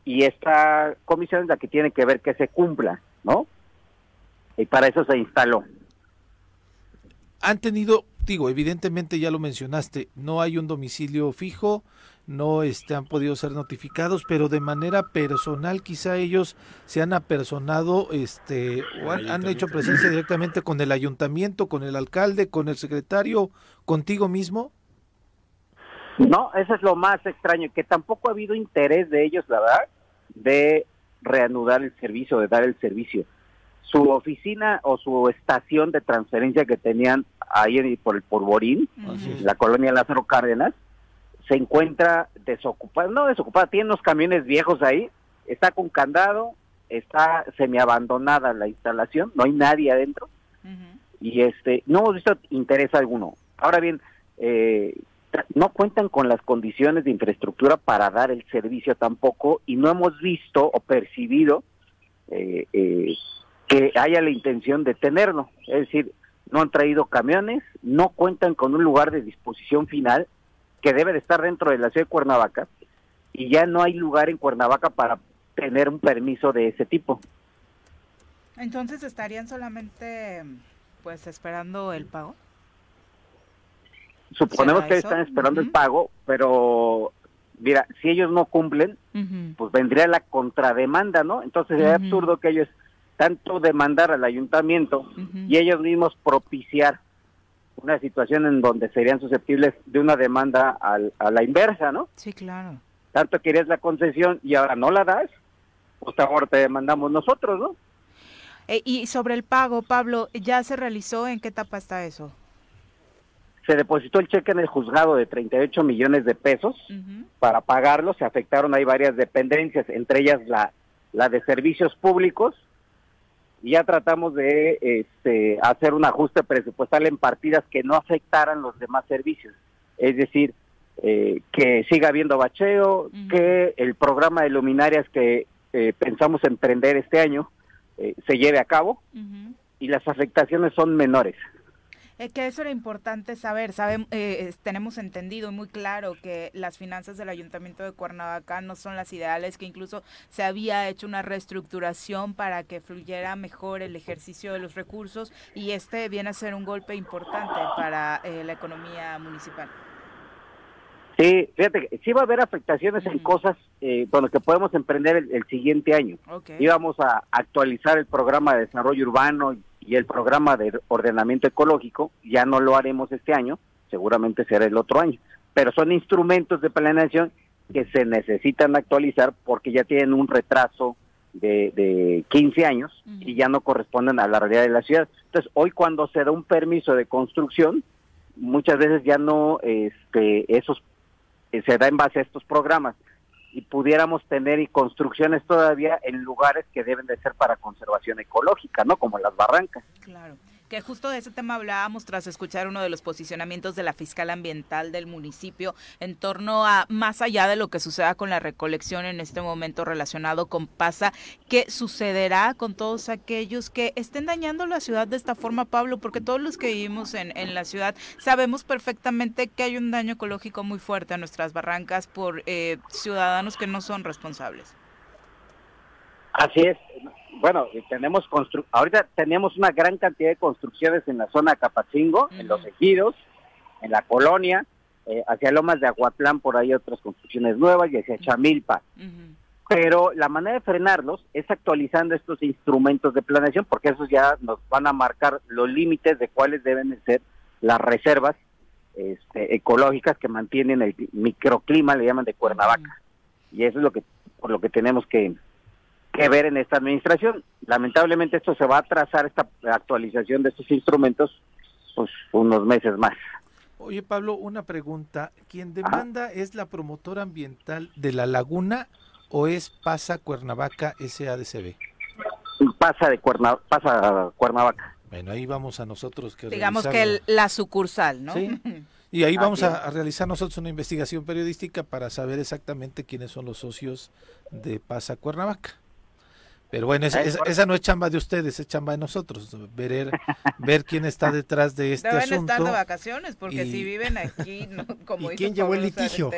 y esta comisión es la que tiene que ver que se cumpla, ¿no? Y para eso se instaló. Han tenido, digo, evidentemente ya lo mencionaste, no hay un domicilio fijo, no este, han podido ser notificados, pero de manera personal quizá ellos se han apersonado este, o han, han, hecho presencia directamente con el ayuntamiento, con el alcalde, con el secretario, contigo mismo. No, eso es lo más extraño, que tampoco ha habido interés de ellos, la verdad, de reanudar el servicio, de dar el servicio. Su oficina o su estación de transferencia que tenían ahí por el Porborín, la colonia Lázaro Cárdenas, se encuentra desocupada, no desocupada, tiene unos camiones viejos ahí, está con candado, está semiabandonada la instalación, no hay nadie adentro, y este, no hemos visto interés alguno. Ahora bien, eh, no cuentan con las condiciones de infraestructura para dar el servicio tampoco y no hemos visto o percibido eh, eh, que haya la intención de tenerlo. Es decir, no han traído camiones, no cuentan con un lugar de disposición final que debe de estar dentro de la ciudad de Cuernavaca y ya no hay lugar en Cuernavaca para tener un permiso de ese tipo. Entonces estarían solamente pues esperando el pago suponemos que están esperando el pago, pero mira, si ellos no cumplen, pues vendría la contrademanda, ¿no? Entonces es absurdo que ellos tanto demandar al ayuntamiento y ellos mismos propiciar una situación en donde serían susceptibles de una demanda a la inversa, ¿no? Sí, claro. Tanto querías la concesión y ahora no la das, pues ahora te demandamos nosotros, ¿no? Eh, y sobre el pago, Pablo, ¿ya se realizó? ¿En qué etapa está eso? Se depositó el cheque en el juzgado de 38 millones de pesos para pagarlo, se afectaron ahí varias dependencias, entre ellas la, la de servicios públicos, y ya tratamos de este, hacer un ajuste presupuestal en partidas que no afectaran los demás servicios, es decir, eh, que siga habiendo bacheo, que el programa de luminarias que eh, pensamos emprender este año eh, se lleve a cabo y las afectaciones son menores. Eh, que eso era importante saber. Sabemos, eh, tenemos entendido muy claro que las finanzas del Ayuntamiento de Cuernavaca no son las ideales, que incluso se había hecho una reestructuración para que fluyera mejor el ejercicio de los recursos y este viene a ser un golpe importante para eh, la economía municipal. Sí, fíjate sí va a haber afectaciones en cosas eh, bueno, que podemos emprender el, siguiente año. Íbamos a actualizar el programa de desarrollo urbano y el programa de ordenamiento ecológico, ya no lo haremos este año, seguramente será el otro año, pero son instrumentos de planeación que se necesitan actualizar porque ya tienen un retraso de, de 15 años y ya no corresponden a la realidad de la ciudad. Entonces, hoy cuando se da un permiso de construcción, muchas veces ya no este, esos se da en base a estos programas y pudiéramos tener construcciones todavía en lugares que deben de ser para conservación ecológica, ¿no? Como las barrancas. Claro que justo de ese tema hablábamos tras escuchar uno de los posicionamientos de la fiscal ambiental del municipio en torno a más allá de lo que suceda con la recolección en este momento relacionado con PASA, ¿qué sucederá con todos aquellos que estén dañando la ciudad de esta forma, Pablo? Porque todos los que vivimos en, en la ciudad sabemos perfectamente que hay un daño ecológico muy fuerte a nuestras barrancas por eh, ciudadanos que no son responsables. Así es bueno, tenemos constru ahorita tenemos una gran cantidad de construcciones en la zona de Capachingo, en los ejidos, en la colonia, eh, hacia Lomas de Aguatlán por ahí otras construcciones nuevas y hacia Chamilpa. Pero la manera de frenarlos es actualizando estos instrumentos de planeación porque esos ya nos van a marcar los límites de cuáles deben de ser las reservas este, ecológicas que mantienen el microclima, le llaman de Cuernavaca. Y eso es lo que por lo que tenemos que que ver en esta administración. Lamentablemente esto se va a trazar, esta actualización de estos instrumentos, pues unos meses más. Oye Pablo, una pregunta. ¿Quién demanda es la promotora ambiental de la laguna o es Pasa Cuernavaca SADCB? Pasa de Cuerna, Pasa Cuernavaca. Bueno, ahí vamos a nosotros que digamos que la sucursal, ¿no? ¿Sí? Y ahí vamos a, a, realizar nosotros una investigación periodística para saber exactamente quiénes son los socios de Pasa Cuernavaca. Pero bueno, esa, no es chamba de ustedes, es chamba de nosotros, ver, [laughs] ver quién está detrás de este Deben asunto. estar de vacaciones, porque si viven aquí, [laughs] como ¿Y quién llevó el litigio?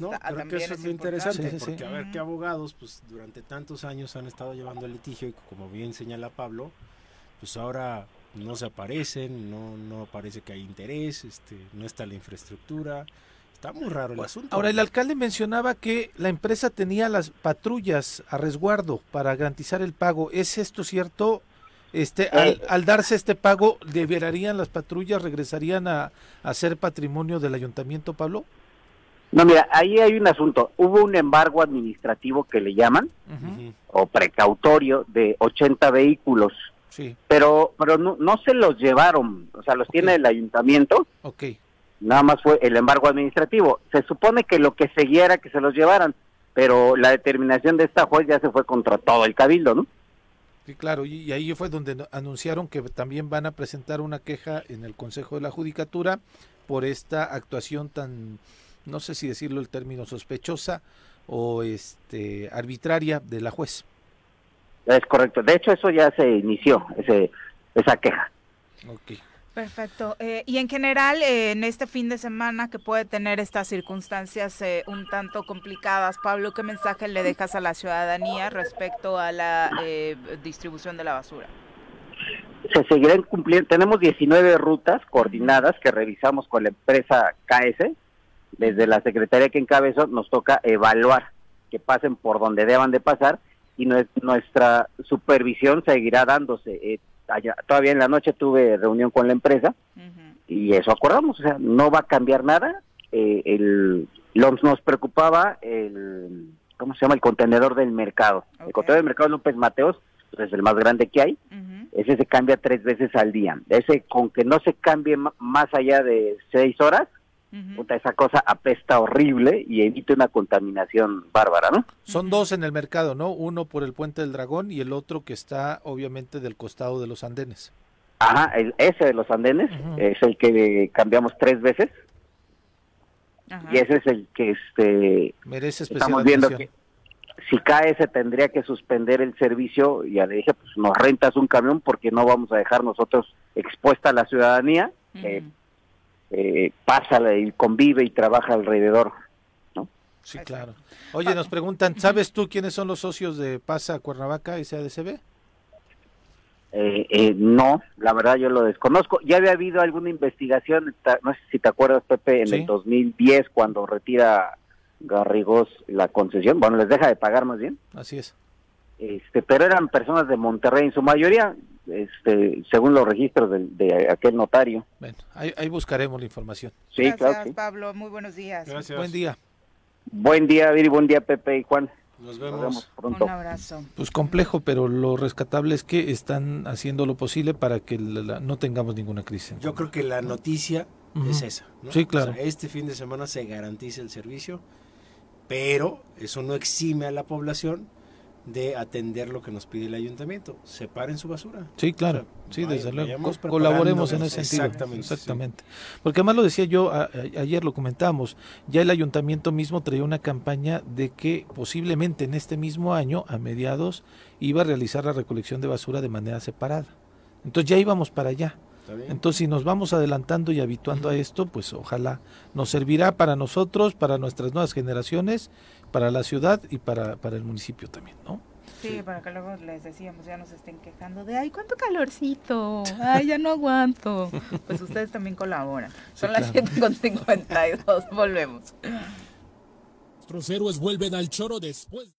¿no? Creo que eso es, muy interesante, porque a ver qué abogados, pues durante tantos años han estado llevando el litigio y como bien señala Pablo, pues ahora no se aparecen, no, no parece que hay interés, este, no está la infraestructura, Está muy raro el asunto. Ahora, el alcalde mencionaba que la empresa tenía las patrullas a resguardo para garantizar el pago. ¿Es esto cierto? Este, al, eh. darse este pago, ¿deberían las patrullas, regresarían a, ser patrimonio del ayuntamiento, Pablo? No, mira, ahí hay un asunto. Hubo un embargo administrativo que le llaman, o precautorio, de 80 vehículos. Sí. Pero, pero no, no se los llevaron, o sea, los tiene el ayuntamiento. Ok nada más fue el embargo administrativo. Se supone que lo que seguía era que se los llevaran, pero la determinación de esta juez ya se fue contra todo el cabildo, ¿no? Sí, claro, y, ahí fue donde anunciaron que también van a presentar una queja en el Consejo de la Judicatura por esta actuación tan, no sé si decirlo el término sospechosa o este arbitraria de la juez. Es correcto. De hecho, eso ya se inició, ese, esa queja. Okay. Perfecto. Eh, y en general, eh, en este fin de semana que puede tener estas circunstancias eh, un tanto complicadas, Pablo, ¿qué mensaje le dejas a la ciudadanía respecto a la distribución de la basura? Se seguirán cumpliendo. Tenemos 19 rutas coordinadas que revisamos con la empresa KS. Desde la secretaría que encabezó nos toca evaluar que pasen por donde deban de pasar y nuestra supervisión seguirá dándose todavía en la noche tuve reunión con la empresa y eso acordamos, o sea, no va a cambiar nada. Eh, el, nos preocupaba el, ¿cómo se llama? El contenedor del mercado. El contenedor del mercado López Mateos pues, es el más grande que hay. Ese se cambia tres veces al día. Ese, con que no se cambie más allá de seis horas, esa cosa apesta horrible y evita una contaminación bárbara, ¿no? Son dos en el mercado, ¿no? Uno por el Puente del Dragón y el otro que está obviamente del costado de los andenes. Ajá, ese de los andenes es el que cambiamos tres veces. Y ese es el que este merece estamos viendo que si cae se tendría que suspender el servicio, ya le dije, pues nos rentas un camión porque no vamos a dejar nosotros expuesta a la ciudadanía, eh, eh, pasa y convive y trabaja alrededor. ¿no? Sí, claro. Oye, nos preguntan, ¿sabes tú quiénes son los socios de Pasa Cuernavaca y SADCB? Eh, eh, no, la verdad yo lo desconozco. Ya había habido alguna investigación, no sé si te acuerdas, Pepe, en el 2010 cuando retira Garrigos la concesión, bueno, les deja de pagar más bien. Así es. Este, pero eran personas de Monterrey en su mayoría, este, según los registros de, aquel notario. Bueno, ahí, buscaremos la información. Sí, Gracias, Pablo. Muy buenos días. Gracias. Buen día. Buen día, Viri. Buen día, Pepe y Juan. Nos vemos. pronto. Un abrazo. Pues complejo, pero lo rescatable es que están haciendo lo posible para que no tengamos ninguna crisis. Yo creo que la noticia es esa. Sí, claro. este fin de semana se garantiza el servicio, pero eso no exime a la población de atender lo que nos pide el ayuntamiento. Separen su basura. Sí, claro. sí, desde luego. colaboremos en ese sentido. Exactamente. Exactamente. Porque además lo decía yo, ayer lo comentamos, ya el ayuntamiento mismo traía una campaña de que posiblemente en este mismo año, a mediados, iba a realizar la recolección de basura de manera separada. Entonces ya íbamos para allá. Entonces, si nos vamos adelantando y habituando a esto, pues ojalá nos servirá para nosotros, para nuestras nuevas generaciones para la ciudad y para, para el municipio también, ¿no? Sí, para que luego les decíamos, ya nos estén quejando de, ay, cuánto calorcito, [laughs] ay, ya no aguanto. Pues ustedes también colaboran. Son las 7.52, volvemos. Nuestros héroes vuelven al choro después.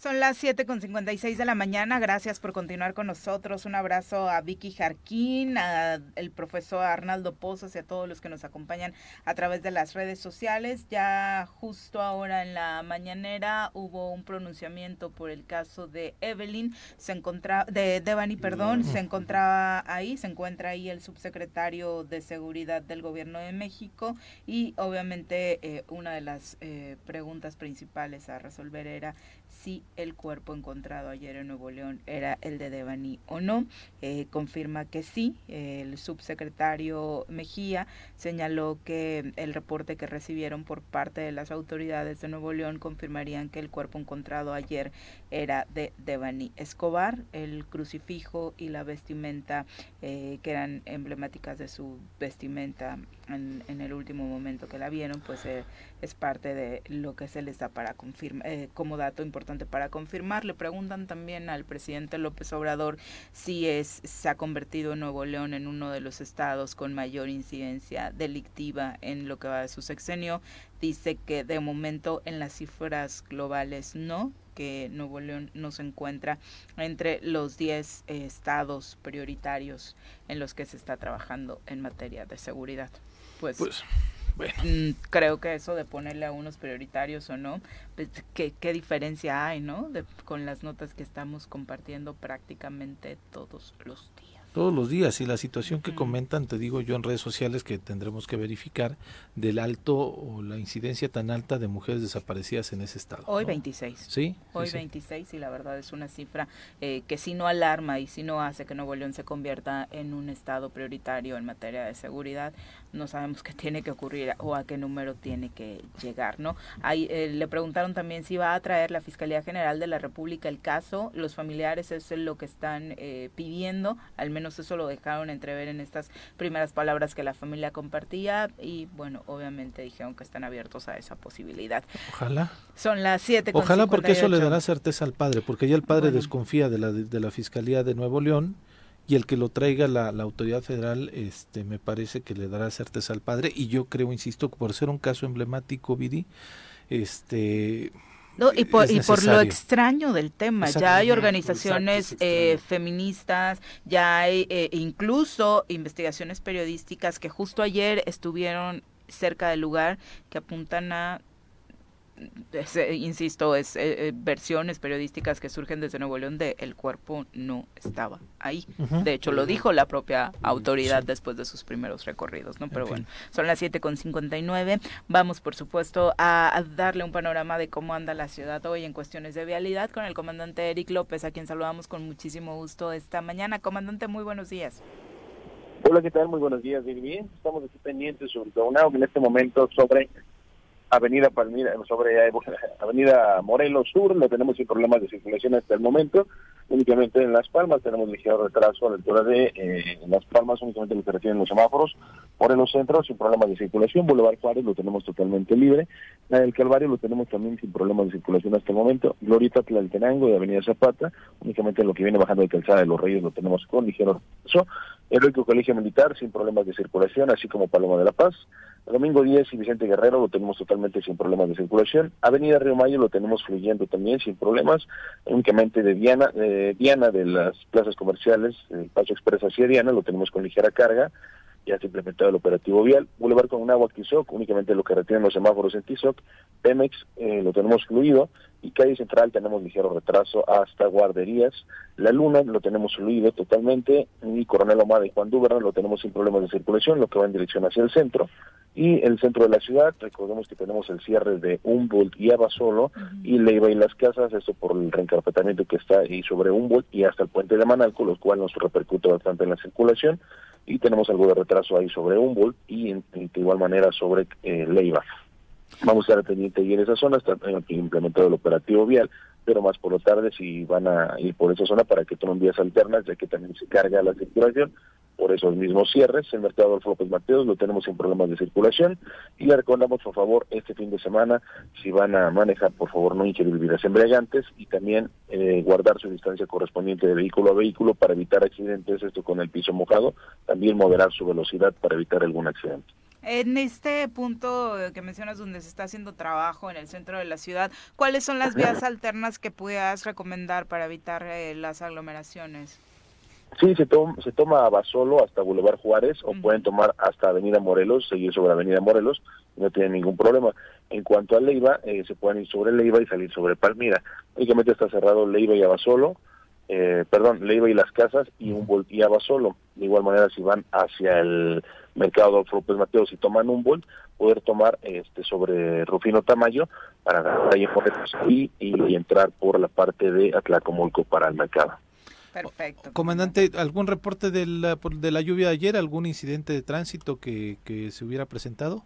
Son las 7.56 de la mañana. Gracias por continuar con nosotros. Un abrazo a Vicky Jarquín, al profesor Arnaldo Pozos y a todos los que nos acompañan a través de las redes sociales. Ya justo ahora en la mañanera hubo un pronunciamiento por el caso de Evelyn, se encontraba, de Devani, perdón, se encontraba ahí, se encuentra ahí el subsecretario de Seguridad del Gobierno de México y obviamente eh, una de las eh, preguntas principales a resolver era si el cuerpo encontrado ayer en Nuevo León era el de Devani o no. Eh, confirma que sí. El subsecretario Mejía señaló que el reporte que recibieron por parte de las autoridades de Nuevo León confirmarían que el cuerpo encontrado ayer era de Devani Escobar. El crucifijo y la vestimenta eh, que eran emblemáticas de su vestimenta en, el último momento que la vieron, pues eh, es parte de lo que se les da para confirmar, eh, como dato importante para confirmar. Le preguntan también al presidente López Obrador si es, se ha convertido Nuevo León en uno de los estados con mayor incidencia delictiva en lo que va de su sexenio. Dice que de momento en las cifras globales no, que Nuevo León no se encuentra entre los 10 eh, estados prioritarios en los que se está trabajando en materia de seguridad. Pues, pues Mm, creo que eso de ponerle a unos prioritarios o no, pues, ¿qué, qué diferencia hay, ¿no? De, con las notas que estamos compartiendo prácticamente todos los días todos los días y la situación que comentan, te digo yo en redes sociales que tendremos que verificar del alto o la incidencia tan alta de mujeres desaparecidas en ese estado. Hoy 26. Sí. Hoy 26 y la verdad es una cifra eh, que si no alarma y si no hace que Nuevo León se convierta en un estado prioritario en materia de seguridad, no sabemos qué tiene que ocurrir o a qué número tiene que llegar, ¿no? Ahí, eh, le preguntaron también si va a traer la Fiscalía General de la República el caso, los familiares eso es lo que están eh, pidiendo, al menos eso lo dejaron entrever en estas primeras palabras que la familia compartía y bueno, obviamente dijeron que están abiertos a esa posibilidad. Ojalá. Son las 7. Ojalá porque eso le dará certeza al padre, porque ya el padre desconfía de la, de la Fiscalía de Nuevo León y el que lo traiga la, la, autoridad federal este me parece que le dará certeza al padre y yo creo insisto por ser un caso emblemático Vidi este no, y por, y por lo extraño del tema, ya hay organizaciones eh, feministas, ya hay eh, incluso investigaciones periodísticas que justo ayer estuvieron cerca del lugar que apuntan a eh, insisto, es eh, eh, versiones periodísticas que surgen desde Nuevo León de el cuerpo no estaba ahí. De hecho, lo dijo la propia autoridad después de sus primeros recorridos, ¿no? Pero bueno, son las 7.59. Vamos, por supuesto, a, darle un panorama de cómo anda la ciudad hoy en cuestiones de vialidad con el comandante Eric López, a quien saludamos con muchísimo gusto esta mañana. Comandante, muy buenos días. Hola, ¿qué tal? Muy buenos días, bien. Estamos aquí pendientes junto a una en este momento sobre Avenida Palmira, sobre eh, [laughs] Avenida Morelos Sur, no tenemos sin problemas de circulación hasta el momento. Únicamente en Las Palmas tenemos ligero retraso a la altura de eh, Las Palmas, únicamente lo que retienen los semáforos. Morelos Centro sin problemas de circulación. Boulevard Juárez lo tenemos totalmente libre. La del Calvario lo tenemos también sin problemas de circulación hasta el momento. Glorieta Tlaltenango de Avenida Zapata, únicamente lo que viene bajando de Calzada de los Reyes lo tenemos con ligero retraso. Heroico Colegio Militar sin problemas de circulación, así como Paloma de la Paz. Domingo 10 y Vicente Guerrero lo tenemos totalmente sin problemas de circulación. Avenida Río Mayo lo tenemos fluyendo también sin problemas. Únicamente de Diana, de Diana de las plazas comerciales, el Paso Express hacia Diana, lo tenemos con ligera carga. Ya se ha implementado el operativo vial. Boulevard con un agua Tizoc, únicamente lo que retienen los semáforos en Tizoc. Pemex eh, lo tenemos fluido y calle central tenemos ligero retraso hasta guarderías. La Luna lo tenemos fluido totalmente y Coronel Omar y Juan Dúbera lo tenemos sin problemas de circulación, lo que va en dirección hacia el centro. Y el centro de la ciudad, recordemos que tenemos el cierre de Humboldt y Abasolo y Leiva y Las Casas, esto por el reencarpetamiento que está ahí sobre Humboldt y hasta el puente de Manalco, lo cual nos repercute bastante en la circulación. Y tenemos algo de retraso ahí sobre Humboldt y de igual manera sobre eh, Leiva. Vamos a estar pendiente ahí en esa zona, está implementado el operativo vial, pero más por la tarde si van a ir por esa zona para que tomen vías alternas, ya que también se carga la circulación por esos mismos cierres. El mercado Adolfo López Mateos lo tenemos sin problemas de circulación y le recomendamos, por favor, este fin de semana, si van a manejar, por favor, no ingerir bebidas embriagantes y también eh, guardar su distancia correspondiente de vehículo a vehículo para evitar accidentes, esto con el piso mojado, también moderar su velocidad para evitar algún accidente. En este punto que mencionas donde se está haciendo trabajo en el centro de la ciudad, ¿cuáles son las vías alternas que puedas recomendar para evitar eh, las aglomeraciones? Sí, se, toma se toma Basolo hasta Boulevard Juárez o pueden tomar hasta Avenida Morelos, seguir sobre Avenida Morelos, no tienen ningún problema. En cuanto a Leiva, eh, se pueden ir sobre Leiva y salir sobre Palmira. Únicamente está cerrado Leiva y Abasolo, eh, perdón, Leiva y Las Casas y un y Abasolo. De igual manera, si van hacia el mercado Adolfo López Mateos y toman un Bolt, poder tomar este sobre Rufino Tamayo para agarrar ahí y, y entrar por la parte de Atlacomulco para el mercado. Perfecto. Comandante, ¿algún reporte de la, de la lluvia de ayer? ¿Algún incidente de tránsito que, que se hubiera presentado?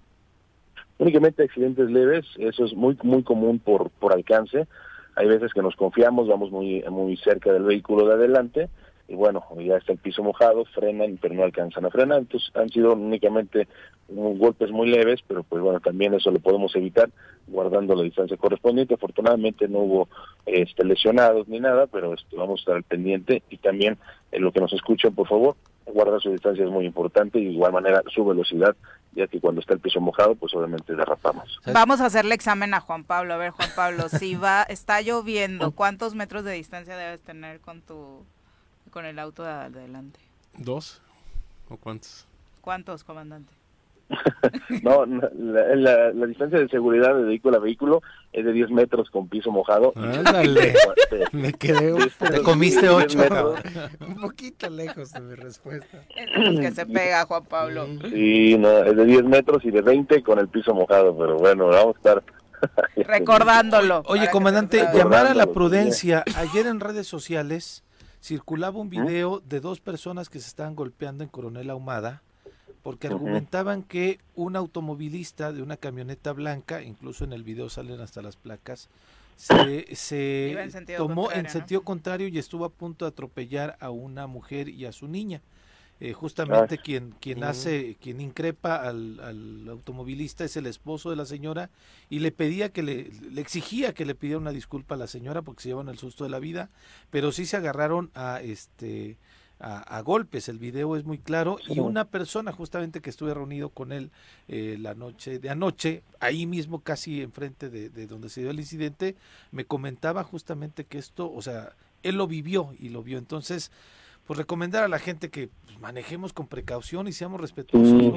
Únicamente accidentes leves, eso es muy muy común por, por alcance. Hay veces que nos confiamos, vamos muy, muy cerca del vehículo de adelante y bueno, ya está el piso mojado, frenan, pero no alcanzan a frenar. Entonces han sido únicamente golpes muy leves, pero pues bueno, también eso lo podemos evitar guardando la distancia correspondiente. Afortunadamente no hubo este, lesionados ni nada, pero este, vamos a estar al pendiente y también en lo que nos escuchan, por favor, guardar su distancia es muy importante y de igual manera su velocidad, ya que cuando está el piso mojado, pues obviamente derrapamos. Vamos a hacerle examen a Juan Pablo. A ver, Juan Pablo, si va, está lloviendo, ¿cuántos metros de distancia debes tener con tu con el auto de adelante? ¿Dos? ¿O cuántos? ¿Cuántos, comandante? [laughs] no, la, distancia de seguridad de vehículo a vehículo es de 10 metros con piso mojado. Ándale, [laughs] me quedé Te comiste 8. Un poquito lejos de mi respuesta. Es que se pega, Juan Pablo. Sí, no, es de 10 metros y de 20 con el piso mojado, pero bueno, vamos a estar... [laughs] Recordándolo. Oye, comandante, llamar a la prudencia. Ayer en redes sociales circulaba un video de dos personas que se estaban golpeando en Coronel Ahumada porque argumentaban que un automovilista de una camioneta blanca, incluso en el video salen hasta las placas, se, [coughs] se tomó en sentido contrario y estuvo a punto de atropellar a una mujer y a su niña. Eh, justamente quien quien hace quien increpa al, al, automovilista es el esposo de la señora y le pedía que le, le exigía que le pidiera una disculpa a la señora porque se llevan el susto de la vida pero sí se agarraron a este a, golpes. El video es muy claro y una persona justamente que estuve reunido con él eh, la noche de anoche, ahí mismo casi enfrente de, de, donde se dio el incidente, me comentaba justamente que esto, o sea, él lo vivió y lo vio. Entonces, pues recomendar a la gente que pues, manejemos con precaución y seamos respetuosos.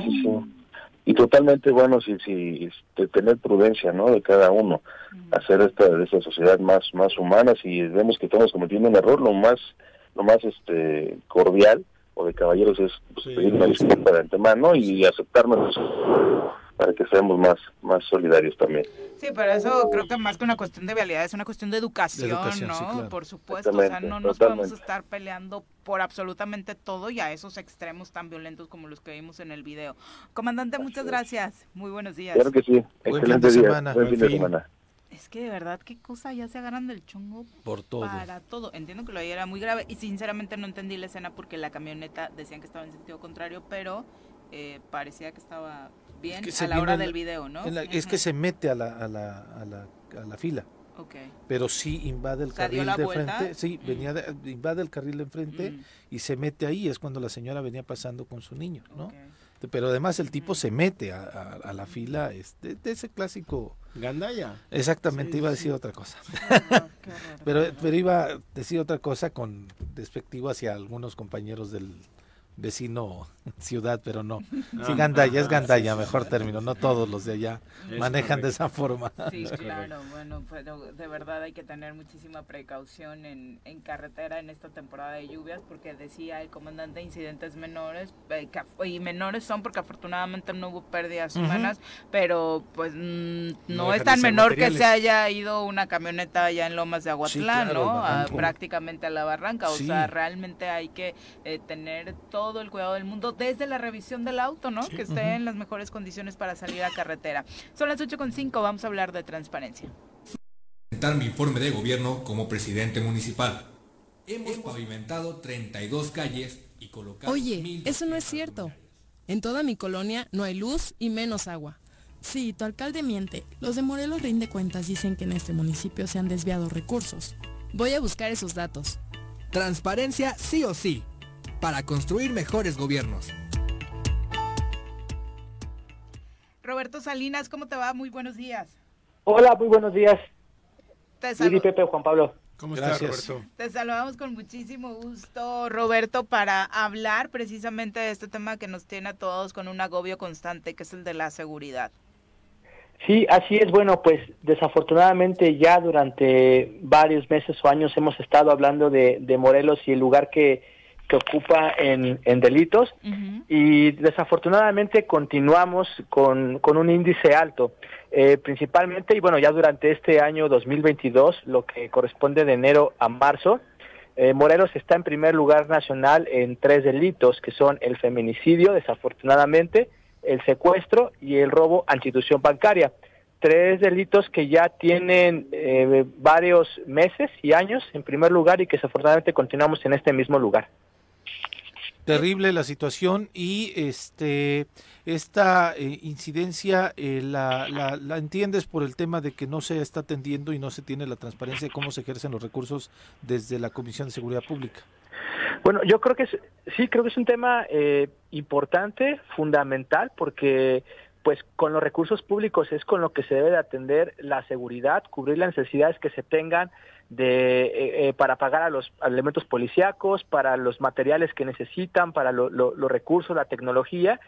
Y totalmente bueno, si, si este, tener prudencia, ¿no? De cada uno, hacer esta de esta sociedad más más humana. Si vemos que estamos cometiendo un error, lo más lo más este cordial o de caballeros es pues, pedir una disculpa de antemano y aceptarnos para que seamos más, más solidarios también. Sí, pero eso creo que más que una cuestión de vialidad es una cuestión de educación, ¿no? Por supuesto, o sea, no nos podemos estar peleando por absolutamente todo y a esos extremos tan violentos como los que vimos en el video. Comandante, muchas gracias. Muy buenos días. Claro que sí. Excelente día. Buen fin de semana. Es que de verdad, qué cosa, ya se agarran del chongo por todo. Para todo. Entiendo que lo de era muy grave y sinceramente no entendí la escena porque la camioneta decían que estaba en sentido contrario, pero eh, parecía que estaba bien a la hora del video, ¿no? Es que se mete a la, a la, a la, a la fila. Okay. Pero sí invade el carril de frente, sí, mm. venía invade el carril de enfrente mm. y se mete ahí, es cuando la señora venía pasando con su niño, ¿no? Pero además el tipo se mete a, la fila este, de ese clásico Gandaya. Exactamente, iba a decir otra cosa. [laughs] pero, pero iba a decir otra cosa con despectivo hacia algunos compañeros del, vecino [laughs] ciudad, pero no. Sí, Gandaya, es Gandaya, mejor término. No todos los de allá manejan de esa forma. Sí, claro, bueno, pero de verdad hay que tener muchísima precaución en, en carretera en esta temporada de lluvias, porque decía el comandante incidentes menores, eh, y menores son porque afortunadamente no hubo pérdidas humanas, pero pues mm, no, es tan menor que se haya ido una camioneta allá en Lomas de Aguatlán, ¿no? prácticamente a la barranca. O sea, realmente hay que eh, tener todo todo el cuidado del mundo desde la revisión del auto, ¿no? que esté en las mejores condiciones para salir a carretera. Son las 8.5, vamos a hablar de transparencia. Presentar mi informe de gobierno como presidente municipal. Hemos pavimentado 32 calles y colocado... Oye, eso no es cierto. En toda mi colonia no hay luz y menos agua. Sí, tu alcalde miente. Los de Morelos rinde cuentas dicen que en este municipio se han desviado recursos. Voy a buscar esos datos. Transparencia sí o sí para construir mejores gobiernos. Roberto Salinas, ¿cómo te va? Muy buenos días. Hola, muy buenos días. Te saludo. Pepe, Juan Pablo. ¿Cómo estás, Roberto? Te saludamos con muchísimo gusto, Roberto, para hablar precisamente de este tema que nos tiene a todos con un agobio constante, que es el de la seguridad. Sí, así es. Bueno, pues desafortunadamente ya durante varios meses o años hemos estado hablando de Morelos y el lugar que que ocupa en, delitos y desafortunadamente continuamos con, un índice alto. Eh, principalmente, y bueno, ya durante este año 2022, lo que corresponde de enero a marzo, eh, Morelos está en primer lugar nacional en tres delitos, que son el feminicidio, desafortunadamente, el secuestro y el robo a institución bancaria. Tres delitos que ya tienen eh, varios meses y años en primer lugar y que desafortunadamente continuamos en este mismo lugar. Terrible la situación y este esta eh, incidencia eh, la, la, entiendes por el tema de que no se está atendiendo y no se tiene la transparencia de cómo se ejercen los recursos desde la Comisión de Seguridad Pública. Bueno, yo creo que sí, creo que es un tema eh, importante, fundamental, porque pues con los recursos públicos es con lo que se debe de atender la seguridad, cubrir las necesidades que se tengan de, eh, eh, para pagar a los elementos policíacos, para los materiales que necesitan, para los recursos, la tecnología.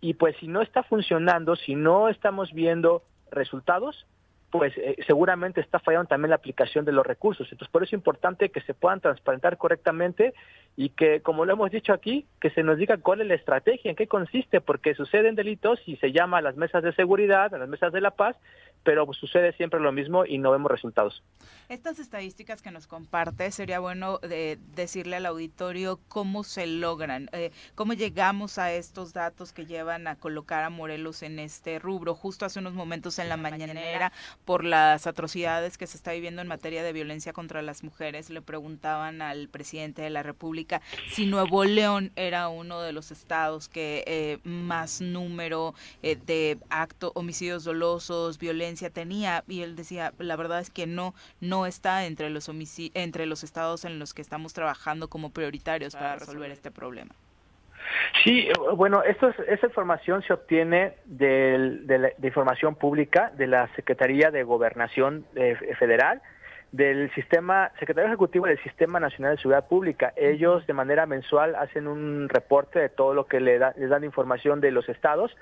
Y pues si no está funcionando, si no estamos viendo resultados, pues eh, seguramente está fallando también la aplicación de los recursos. Entonces, por eso es importante que se puedan transparentar correctamente y que, como lo hemos dicho aquí, que se nos diga cuál es la estrategia, en qué consiste, porque suceden delitos y se llama a las mesas de seguridad, a las mesas de la paz, pero sucede siempre lo mismo y no vemos resultados. Estas estadísticas que nos comparte, sería bueno de decirle al auditorio cómo se logran, eh, cómo llegamos a estos datos que llevan a colocar a Morelos en este rubro. Justo hace unos momentos en la mañanera, por las atrocidades que se está viviendo en materia de violencia contra las mujeres, le preguntaban al presidente de la República si Nuevo León era uno de los estados que eh, más número eh, de actos, homicidios dolosos, violencia, tenía y él decía, la verdad es que no no está entre los entre los estados en los que estamos trabajando como prioritarios para resolver este problema. Sí, bueno, esto es, esta información se obtiene de, información pública de la Secretaría de Gobernación eh, Federal, del sistema, Secretario Ejecutivo del Sistema Nacional de Seguridad Pública. Ellos de manera mensual hacen un reporte de todo lo que le da, les dan información de los estados.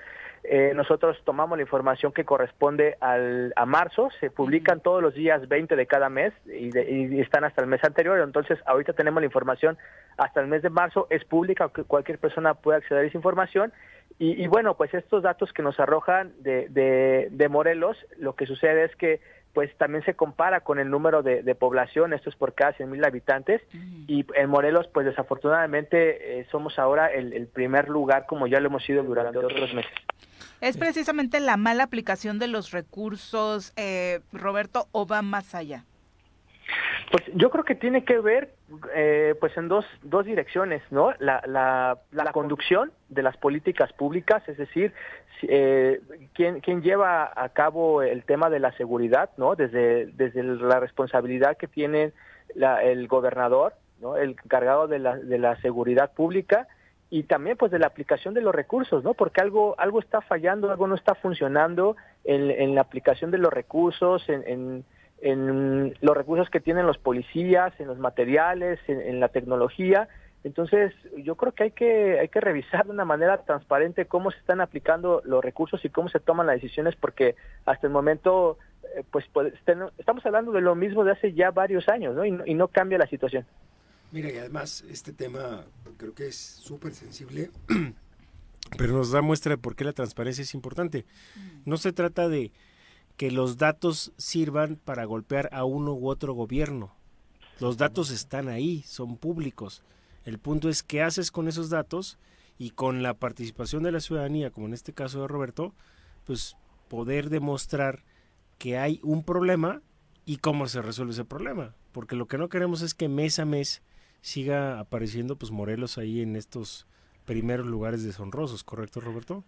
Eh, nosotros tomamos la información que corresponde al, a marzo, se publican todos los días 20 de cada mes y, están hasta el mes anterior, entonces ahorita tenemos la información hasta el mes de marzo, es pública, cualquier persona puede acceder a esa información. Y, bueno, pues estos datos que nos arrojan de, de, Morelos, lo que sucede es que pues también se compara con el número de, población, esto es por cada 100 mil habitantes, y en Morelos, pues desafortunadamente eh, somos ahora el, primer lugar como ya lo hemos sido durante otros meses. Es precisamente la mala aplicación de los recursos, eh, Roberto, o va más allá. Pues yo creo que tiene que ver eh, pues en dos, dos direcciones, ¿no? La, la, la, conducción de las políticas públicas, es decir, eh, ¿quién, quién lleva a cabo el tema de la seguridad, ¿no? Desde, desde la responsabilidad que tiene la, el gobernador, ¿no? El encargado de la, de la seguridad pública y también pues de la aplicación de los recursos, ¿no? Porque algo, algo está fallando, algo no está funcionando en, en la aplicación de los recursos, en, en en los recursos que tienen los policías, en los materiales, en, la tecnología. Entonces, yo creo que hay que hay que revisar de una manera transparente cómo se están aplicando los recursos y cómo se toman las decisiones, porque hasta el momento, eh, pues, pues estamos hablando de lo mismo de hace ya varios años, ¿no? Y, no cambia la situación. Mira, y además este tema creo que es súper sensible, [clears throat] pero nos da muestra de por qué la transparencia es importante. No se trata de que los datos sirvan para golpear a uno u otro gobierno. Los datos están ahí, son públicos. El punto es qué haces con esos datos y con la participación de la ciudadanía, como en este caso de Roberto, pues poder demostrar que hay un problema y cómo se resuelve ese problema. Porque lo que no queremos es que mes a mes siga apareciendo pues Morelos ahí en estos primeros lugares deshonrosos, ¿correcto Roberto?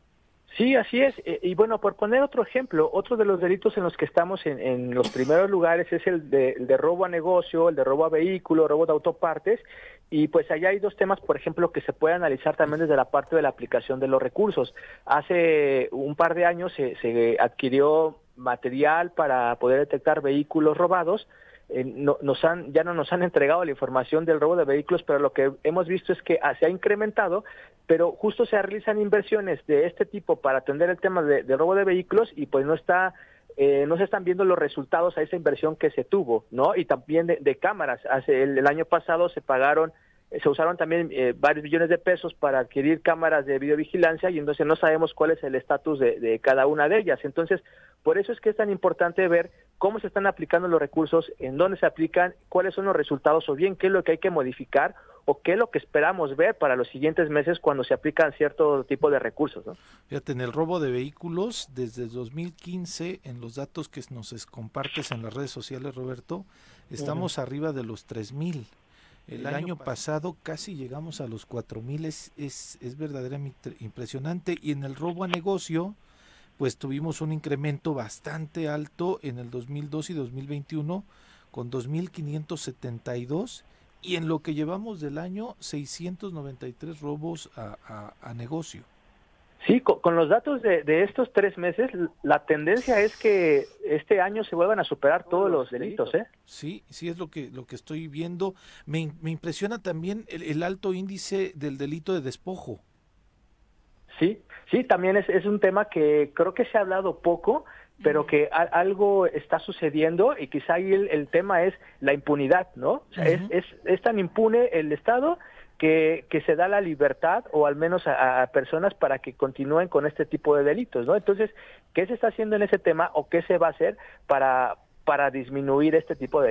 Sí, así es. Eh, y bueno, por poner otro ejemplo, otro de los delitos en los que estamos en, los primeros lugares es el de, el de, robo a negocio, el de robo a vehículo, robo de autopartes. Y pues allá hay dos temas, por ejemplo, que se puede analizar también desde la parte de la aplicación de los recursos. Hace un par de años se, se adquirió material para poder detectar vehículos robados eh, nos han, ya no nos han entregado la información del robo de vehículos, pero lo que hemos visto es que ah, se ha incrementado, pero justo se realizan inversiones de este tipo para atender el tema de, robo de vehículos y pues no está eh, no se están viendo los resultados a esa inversión que se tuvo, ¿no? Y también de, cámaras. Hace el, año pasado se pagaron, se usaron también eh, varios millones de pesos para adquirir cámaras de videovigilancia y entonces no sabemos cuál es el estatus de, de cada una de ellas. Entonces, por eso es que es tan importante ver cómo se están aplicando los recursos, en dónde se aplican, cuáles son los resultados o bien qué es lo que hay que modificar o qué es lo que esperamos ver para los siguientes meses cuando se aplican cierto tipo de recursos. ¿no? Fíjate, en el robo de vehículos, desde 2015, en los datos que nos compartes en las redes sociales, Roberto, estamos arriba de los 3000. El, el año, pasado casi llegamos a los 4000, es, es, es verdaderamente impresionante. Y en el robo a negocio, pues tuvimos un incremento bastante alto en el 2002 y 2021 con 2.572 y en lo que llevamos del año 693 robos a, a, negocio. Sí, con, los datos de, de, estos tres meses, la tendencia es que este año se vuelvan a superar todos los delitos, ¿eh? Sí, sí es lo que lo que estoy viendo. Me, me impresiona también el, alto índice del delito de despojo. Sí, sí, también es, es un tema que creo que se ha hablado poco, pero que algo está sucediendo y quizá ahí el, tema es la impunidad, ¿no? es, es, es, tan impune el Estado que, que se da la libertad o al menos a, a, personas para que continúen con este tipo de delitos, ¿no? Entonces, ¿qué se está haciendo en ese tema o qué se va a hacer para, para disminuir este tipo de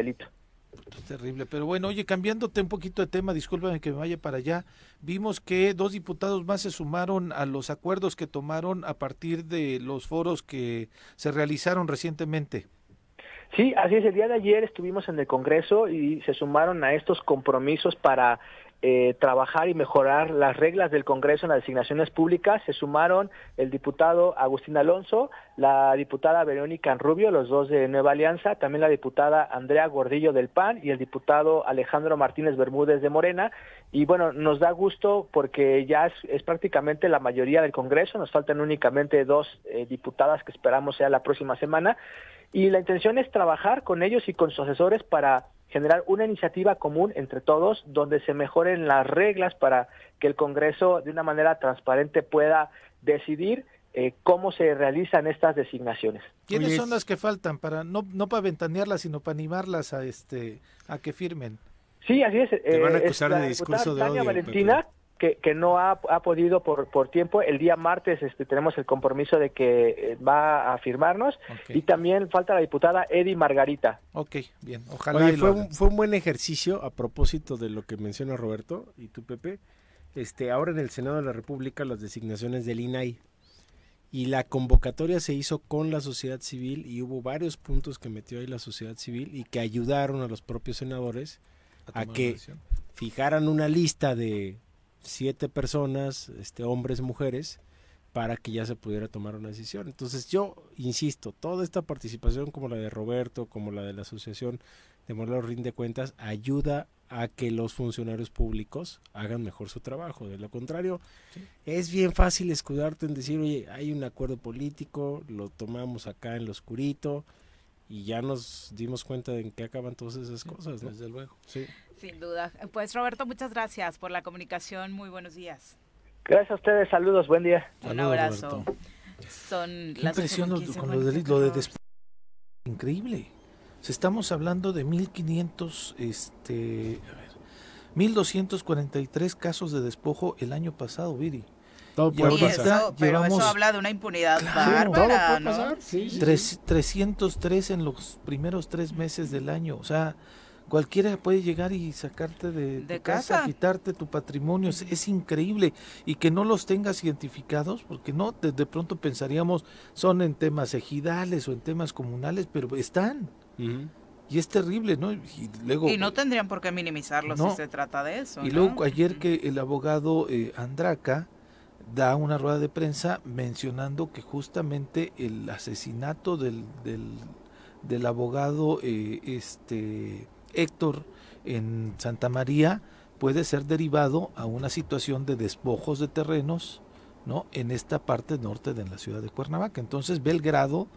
delitos? Es terrible, pero bueno, oye, cambiándote un poquito de tema, discúlpame que me vaya para allá, vimos que dos diputados más se sumaron a los acuerdos que tomaron a partir de los foros que se realizaron recientemente. Sí, así es, el día de ayer estuvimos en el Congreso y se sumaron a estos compromisos para eh, trabajar y mejorar las reglas del Congreso en las designaciones públicas. Se sumaron el diputado Agustín Alonso, la diputada Verónica Rubio, los dos de Nueva Alianza, también la diputada Andrea Gordillo del PAN y el diputado Alejandro Martínez Bermúdez de Morena. Y bueno, nos da gusto porque ya es, prácticamente la mayoría del Congreso, nos faltan únicamente dos eh, diputadas que esperamos sea la próxima semana. Y la intención es trabajar con ellos y con sus asesores para generar una iniciativa común entre todos donde se mejoren las reglas para que el Congreso de una manera transparente pueda decidir eh, cómo se realizan estas designaciones. ¿Quiénes son las que faltan para no no para ventanearlas sino para animarlas a este a que firmen? Sí, así es. Te van a eh, acusar de discurso de odio, Valentina, que, que no ha, ha podido por, por tiempo. El día martes este, tenemos el compromiso de que eh, va a firmarnos y también falta la diputada Eddie Margarita. Ok, bien, ojalá. Oye, fue, un, fue un buen ejercicio a propósito de lo que menciona Roberto y tú, Pepe. Este, ahora en el Senado de la República las designaciones del INAI y la convocatoria se hizo con la sociedad civil y hubo varios puntos que metió ahí la sociedad civil y que ayudaron a los propios senadores A que fijaran una lista de siete personas, este, hombres, mujeres, para que ya se pudiera tomar una decisión. Entonces yo insisto, toda esta participación como la de Roberto, como la de la Asociación de Morelos Rinde Cuentas, ayuda a que los funcionarios públicos hagan mejor su trabajo. De lo contrario, es bien fácil escudarte en decir, oye, hay un acuerdo político, lo tomamos acá en lo oscurito y ya nos dimos cuenta de en qué acaban todas esas cosas, ¿no? Desde luego. Sí. Sin duda. Pues Roberto, muchas gracias por la comunicación. Muy buenos días. Gracias a ustedes, saludos, buen día. Un Saludos, abrazo. Roberto. Son Qué las impresión lo- 8:15, con lo de, lo de después. Increíble. O sea, estamos hablando de 1500, este, a ver, 1243 casos de despojo el año pasado, Viri. Todo puede Y pasar. eso, pero llevamos- eso habla de una impunidad Claro. bárbara, Todo puede ¿no? pasar, sí, sí. Tres- 303 en los primeros tres meses del año. O sea, cualquiera puede llegar y sacarte de, De tu casa, casa. quitarte tu patrimonio. Es, es increíble. Y que no los tengas identificados, porque no, de, de pronto pensaríamos son en temas ejidales o en temas comunales, pero están. Y es terrible, ¿no? Y luego, Y no tendrían por qué minimizarlo No. si se trata de eso. y ¿no? luego ayer que el abogado eh, Andraca da una rueda de prensa mencionando que justamente el asesinato del, del, del abogado eh, este Héctor en Santa María puede ser derivado a una situación de despojos de terrenos no en esta parte norte de la ciudad de Cuernavaca. Entonces ve el grado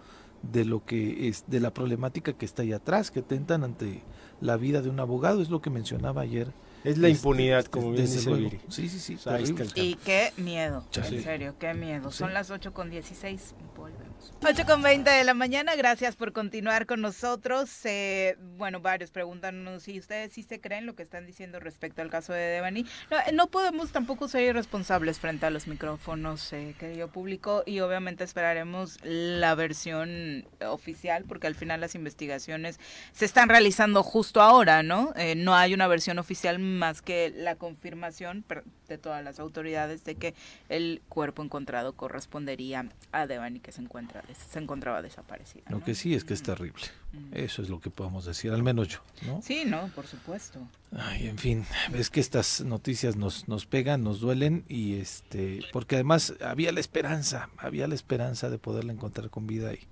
de lo que es de la problemática que está ahí atrás que tentan ante la vida de un abogado. Es lo que mencionaba ayer Es la este, impunidad, como bien dice. Viri. Sí, sí, sí. O sea, ahí está terrible. el Y qué miedo, Ya en serio, qué miedo. Sí. Son las 8 con 16, volvemos. 8 con 20 de la mañana, gracias por continuar con nosotros. Eh, bueno, varios preguntan si ustedes sí se creen lo que están diciendo respecto al caso de Devani. No, eh, no podemos tampoco ser irresponsables frente a los micrófonos, eh, querido público, y obviamente esperaremos la versión oficial, porque al final las investigaciones se están realizando justo ahora, ¿no? Eh, no hay una versión oficial más que la confirmación de todas las autoridades de que el cuerpo encontrado correspondería a Devani que se encuentra se encontraba desaparecida. Lo que sí es que es terrible. Eso es lo que podemos decir, al menos yo, ¿no? Sí, no, por supuesto. Ay, en fin, es que estas noticias nos, nos pegan, nos duelen y este, porque además había la esperanza, había la esperanza de poderla encontrar con vida y,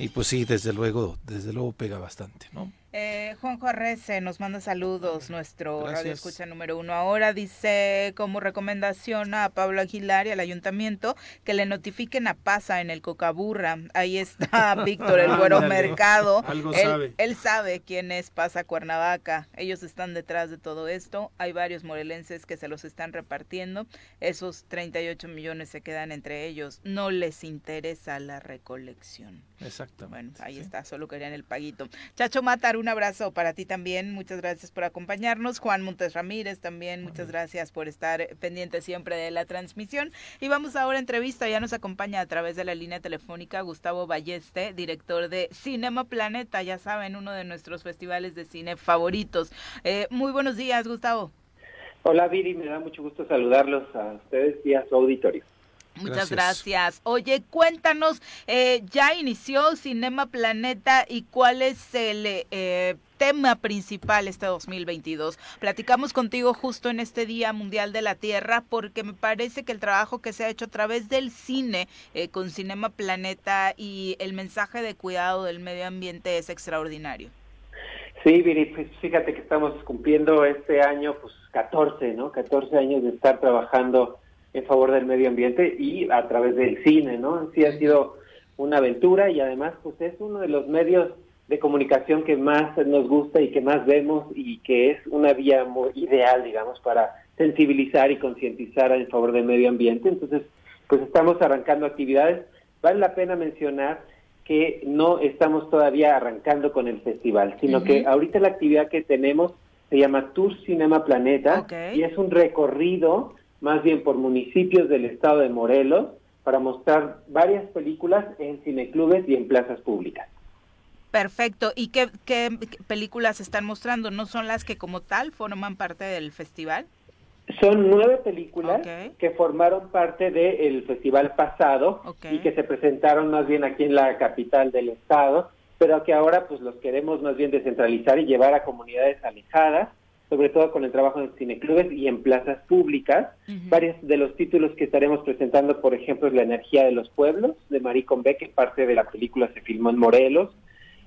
y pues sí, desde luego, desde luego pega bastante, ¿no? Eh, Juanjo Arrece nos manda saludos, nuestro radio escucha número uno ahora, dice como recomendación a Pablo Aguilar y al ayuntamiento que le notifiquen a Pasa en el Cocaburra. Ahí está [laughs] Víctor el Güero Mercado. algo él, sabe. él sabe quién es Pasa Cuernavaca. Ellos están detrás de todo esto. Hay varios morelenses que se los están repartiendo. Esos 38 millones se quedan entre ellos. No les interesa la recolección. Exactamente. Bueno, ahí sí. está, solo querían el paguito. Chacho Matar, un abrazo para ti también, muchas gracias por acompañarnos. Juan Montes Ramírez también, muchas gracias por estar pendiente siempre de la transmisión. Y vamos ahora a entrevista, ya nos acompaña a través de la línea telefónica Gustavo Balleste, director de Cinema Planeta, ya saben, uno de nuestros festivales de cine favoritos. Eh, muy buenos días, Gustavo. Hola Viri, me da mucho gusto saludarlos a ustedes y a su auditorio. Muchas Gracias. gracias. Oye, cuéntanos, eh, ya inició Cinema Planeta y cuál es el eh, tema principal este 2022. Platicamos contigo justo en este Día Mundial de la Tierra porque me parece que el trabajo que se ha hecho a través del cine eh, con Cinema Planeta y el mensaje de cuidado del medio ambiente es extraordinario. Sí, Viri, pues fíjate que estamos cumpliendo este año pues 14, ¿no? 14 años de estar trabajando en favor del medio ambiente y a través del cine, ¿no? Sí ha sido una aventura y además pues es uno de los medios de comunicación que más nos gusta y que más vemos y que es una vía muy ideal, digamos, para sensibilizar y concientizar en favor del medio ambiente. Entonces, pues estamos arrancando actividades. Vale la pena mencionar que no estamos todavía arrancando con el festival, sino que ahorita la actividad que tenemos se llama Tour Cinema Planeta y es un recorrido más bien por municipios del estado de Morelos para mostrar varias películas en cineclubes y en plazas públicas. Perfecto. ¿Y qué, qué películas están mostrando? ¿No son las que como tal forman parte del festival? Son nueve películas que formaron parte del festival pasado y que se presentaron más bien aquí en la capital del estado, pero que ahora pues los queremos más bien descentralizar y llevar a comunidades alejadas, sobre todo con el trabajo en cineclubes y en plazas públicas. Varios de los títulos que estaremos presentando, por ejemplo, es La energía de los pueblos, de Marie Convé, que parte de la película se filmó en Morelos.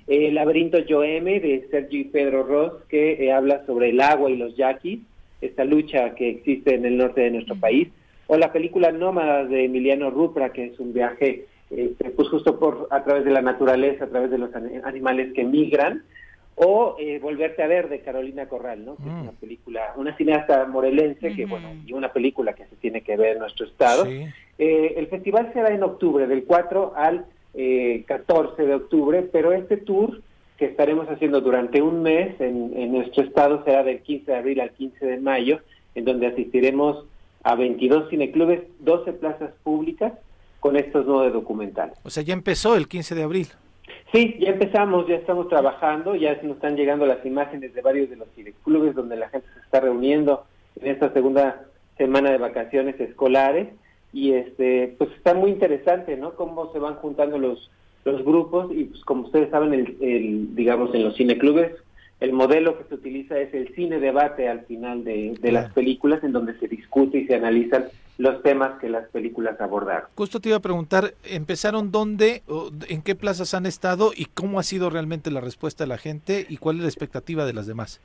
El laberinto Yoeme, de Sergio y Pedro Ross, que eh, habla sobre el agua y los yaquis esta lucha que existe en el norte de nuestro país, o la película Nómadas de Emiliano Rupra, que es un viaje este, pues justo por a través de la naturaleza, a través de los animales que migran, o eh, Volverte a ver de Carolina Corral, ¿no? Que es mm. una película, una cineasta morelense que bueno, y una película que se tiene que ver en nuestro estado. Eh, el festival será en octubre, del 4 al eh, 14 de octubre, pero este tour que estaremos haciendo durante un mes en, nuestro estado será del 15 de abril al 15 de mayo, en donde asistiremos a 22 cineclubes, 12 plazas públicas con estos nueve documentales. O sea, ya empezó el 15 de abril. Sí, ya empezamos, ya estamos trabajando, ya nos están llegando las imágenes de varios de los cineclubes donde la gente se está reuniendo en esta segunda semana de vacaciones escolares y este pues está muy interesante, ¿no? Cómo se van juntando los los grupos y pues como ustedes saben, el, digamos en los cineclubes, el modelo que se utiliza es el cine debate al final de, las películas en donde se discute y se analizan los temas que las películas abordaron. Justo te iba a preguntar, ¿empezaron dónde, en qué plazas han estado y cómo ha sido realmente la respuesta de la gente y cuál es la expectativa de las demás?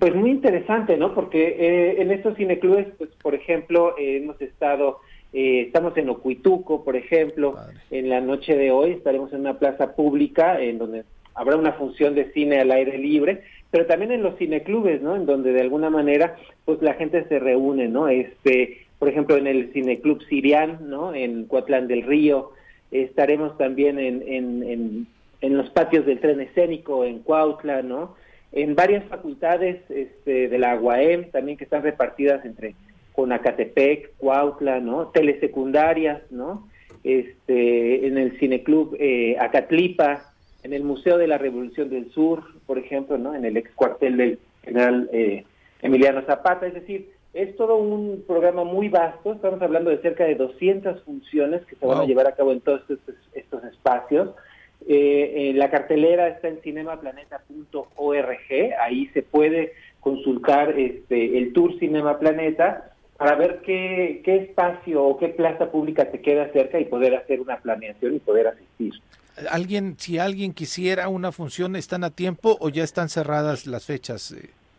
Pues muy interesante, ¿no? Porque eh, en estos cineclubes, pues por ejemplo, eh, hemos estado eh, estamos en Ocuituco, por ejemplo, en la noche de hoy estaremos en una plaza pública en donde habrá una función de cine al aire libre, pero también en los cineclubes, ¿no? En donde de alguna manera, pues la gente se reúne, ¿no? Este, por ejemplo, en el cineclub Sirian, ¿no? En Coatlán del Río, estaremos también en, en, en, en los patios del tren escénico en Cuautla, ¿no? En varias facultades este, de la UAM también que están repartidas entre con Acatepec, Cuautla, ¿no? Telesecundarias, ¿no? Este, en el Cineclub eh, Acatlipa, en el Museo de la Revolución del Sur, por ejemplo, ¿no? En el ex cuartel del general eh, Emiliano Zapata, es decir, es todo un programa muy vasto, estamos hablando de cerca de 200 funciones que se van a llevar a cabo en todos estos, espacios. Eh, la cartelera está en cinemaplaneta.org, ahí se puede consultar este, el tour Cinema Planeta para ver qué, qué espacio o qué plaza pública te queda cerca y poder hacer una planeación y poder asistir. ¿Alguien, si alguien quisiera una función, están a tiempo o ya están cerradas las fechas?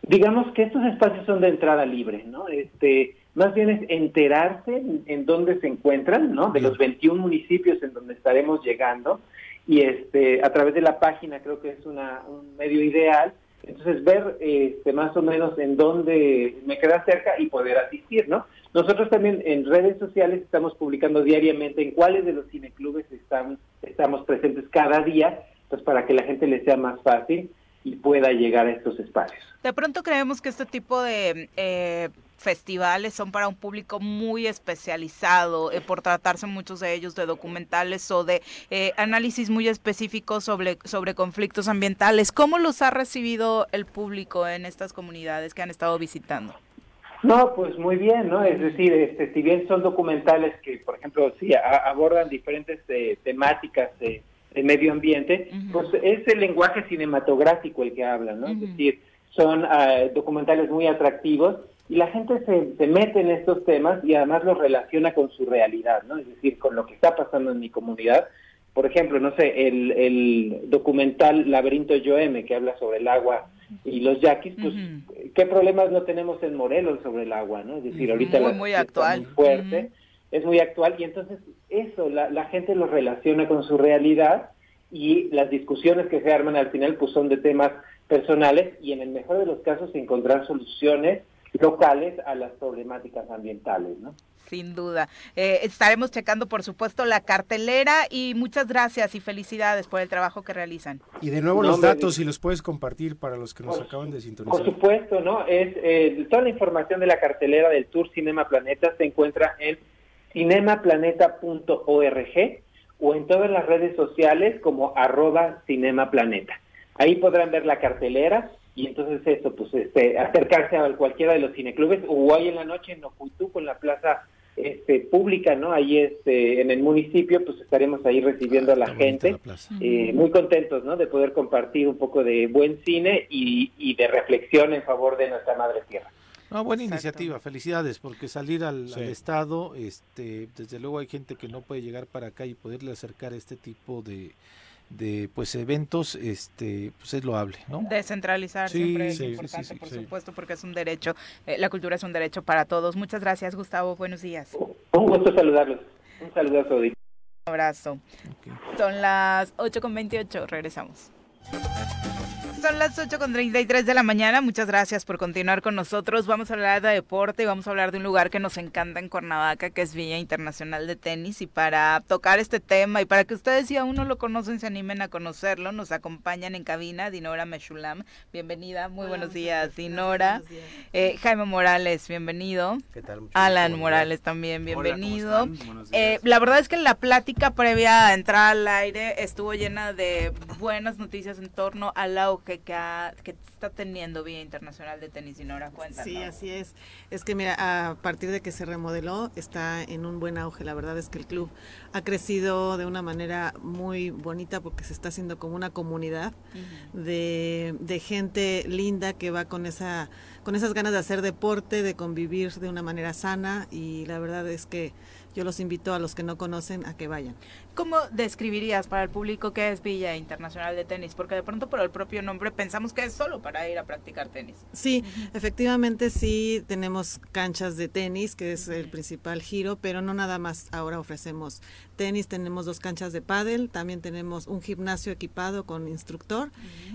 Digamos que estos espacios son de entrada libre, ¿no? Este, más bien es enterarse en, dónde se encuentran, ¿no? De los 21 municipios en donde estaremos llegando y este, a través de la página creo que es una, un medio ideal entonces, ver este, más o menos en dónde me queda cerca y poder asistir, ¿no? Nosotros también en redes sociales estamos publicando diariamente en cuáles de los cineclubes están, estamos presentes cada día, pues para que la gente le sea más fácil y pueda llegar a estos espacios. De pronto creemos que este tipo de eh, festivales son para un público muy especializado, eh, por tratarse muchos de ellos de documentales o de eh, análisis muy específicos sobre, sobre conflictos ambientales. ¿Cómo los ha recibido el público en estas comunidades que han estado visitando? No, pues muy bien, ¿no? Es decir, este, si bien son documentales que, por ejemplo, sí, abordan diferentes eh, temáticas de, medio ambiente, pues es el lenguaje cinematográfico el que habla, ¿no? Es decir, son ah, documentales muy atractivos y la gente se, se, mete en estos temas y además los relaciona con su realidad, ¿no? Es decir, con lo que está pasando en mi comunidad. Por ejemplo, no sé, el, el documental Laberinto Yoeme, que habla sobre el agua y los yaquis, pues, ¿qué problemas no tenemos en Morelos sobre el agua, no? Es decir, ahorita muy, muy actual. Muy fuerte, es muy actual, y entonces eso, la, la gente lo relaciona con su realidad y las discusiones que se arman al final, pues son de temas personales y en el mejor de los casos encontrar soluciones locales a las problemáticas ambientales, ¿no? Sin duda. Eh, estaremos checando, por supuesto, la cartelera y muchas gracias y felicidades por el trabajo que realizan. Y de nuevo los datos, si los puedes compartir para los que nos acaban de sintonizar. Por supuesto, ¿no? Es eh, toda la información de la cartelera del Tour Cinema Planeta se encuentra en cinemaplaneta.org o en todas las redes sociales como arroba cinemaplaneta. Ahí podrán ver la cartelera y entonces eso, pues este, acercarse a cualquiera de los cineclubes o hoy en la noche en Ocultu con la plaza este, pública, ¿no? Ahí este, en el municipio, pues estaremos ahí recibiendo a la gente, eh, muy contentos, ¿no? De poder compartir un poco de buen cine y, y de reflexión en favor de nuestra madre tierra. Una buena iniciativa, felicidades, porque salir al, al, estado, este, desde luego hay gente que no puede llegar para acá y poderle acercar este tipo de, de pues eventos, este, pues es loable, ¿no? Descentralizar siempre es importante, por supuesto, porque es un derecho, eh, la cultura es un derecho para todos. Muchas gracias, Gustavo, buenos días. Un gusto saludarlos. Un su Un abrazo. Son las 8.28, regresamos. Son las 8.33 de la mañana. Muchas gracias por continuar con nosotros. Vamos a hablar de deporte y vamos a hablar de un lugar que nos encanta en Cuernavaca, que es Villa Internacional de Tenis. Y para tocar este tema y para que ustedes, si aún no lo conocen, se animen a conocerlo, nos acompañan en cabina Dinora Meshulam. Bienvenida, muy buenos días, Dinora. Eh, Jaime Morales, bienvenido. ¿Qué tal? Mucho Alan Morales también, bienvenido. Eh, la verdad es que la plática previa a entrar al aire estuvo llena de buenas noticias en torno a la que, que, está teniendo Vía Internacional de Tenis y Nora, cuéntanos. Sí, así es. Es que mira, a partir de que se remodeló, está en un buen auge. La verdad es que el club ha crecido de una manera muy bonita porque se está haciendo como una comunidad de, de gente linda que va con esa con esas ganas de hacer deporte, de convivir de una manera sana y la verdad es que yo los invito a los que no conocen a que vayan. ¿Cómo describirías para el público qué es Villa Internacional de Tenis? Porque de pronto por el propio nombre pensamos que es solo para ir a practicar tenis. Sí, efectivamente sí tenemos canchas de tenis, que es el principal giro, pero no nada más. Ahora ofrecemos tenis, tenemos dos canchas de pádel, también tenemos un gimnasio equipado con instructor.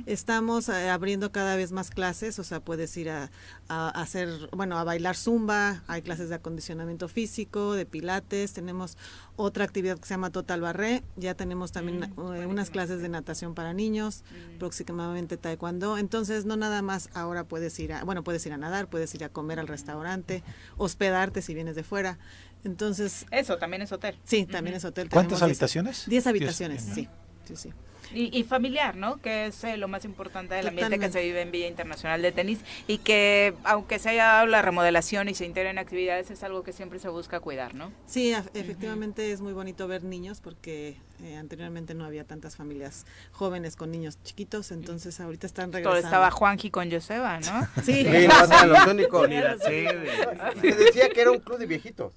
Estamos eh, abriendo cada vez más clases, o sea, puedes ir a, a, hacer, bueno, a bailar zumba, hay clases de acondicionamiento físico, de pilates, tenemos otra actividad que se llama Total Barré, ya tenemos también eh, unas clases de natación para niños, próximamente taekwondo, entonces no nada más ahora puedes ir a, bueno, puedes ir a nadar, puedes ir a comer al restaurante, hospedarte si vienes de fuera. Entonces, eso también es hotel. Sí, también es hotel. ¿Cuántas habitaciones? Diez habitaciones, sí. Sí, sí. Y, y, familiar, ¿no? Que es eh, lo más importante del ambiente que se vive en Villa Internacional de Tenis y que aunque se haya dado la remodelación y se integren actividades es algo que siempre se busca cuidar, ¿no? Sí, efectivamente es muy bonito ver niños porque eh, anteriormente no había tantas familias jóvenes con niños chiquitos, entonces ahorita están regresando. Todo estaba Juanji con Joseba, ¿no? [laughs] Sí, sí [laughs] no eran los únicos. Se decía que era un club de viejitos.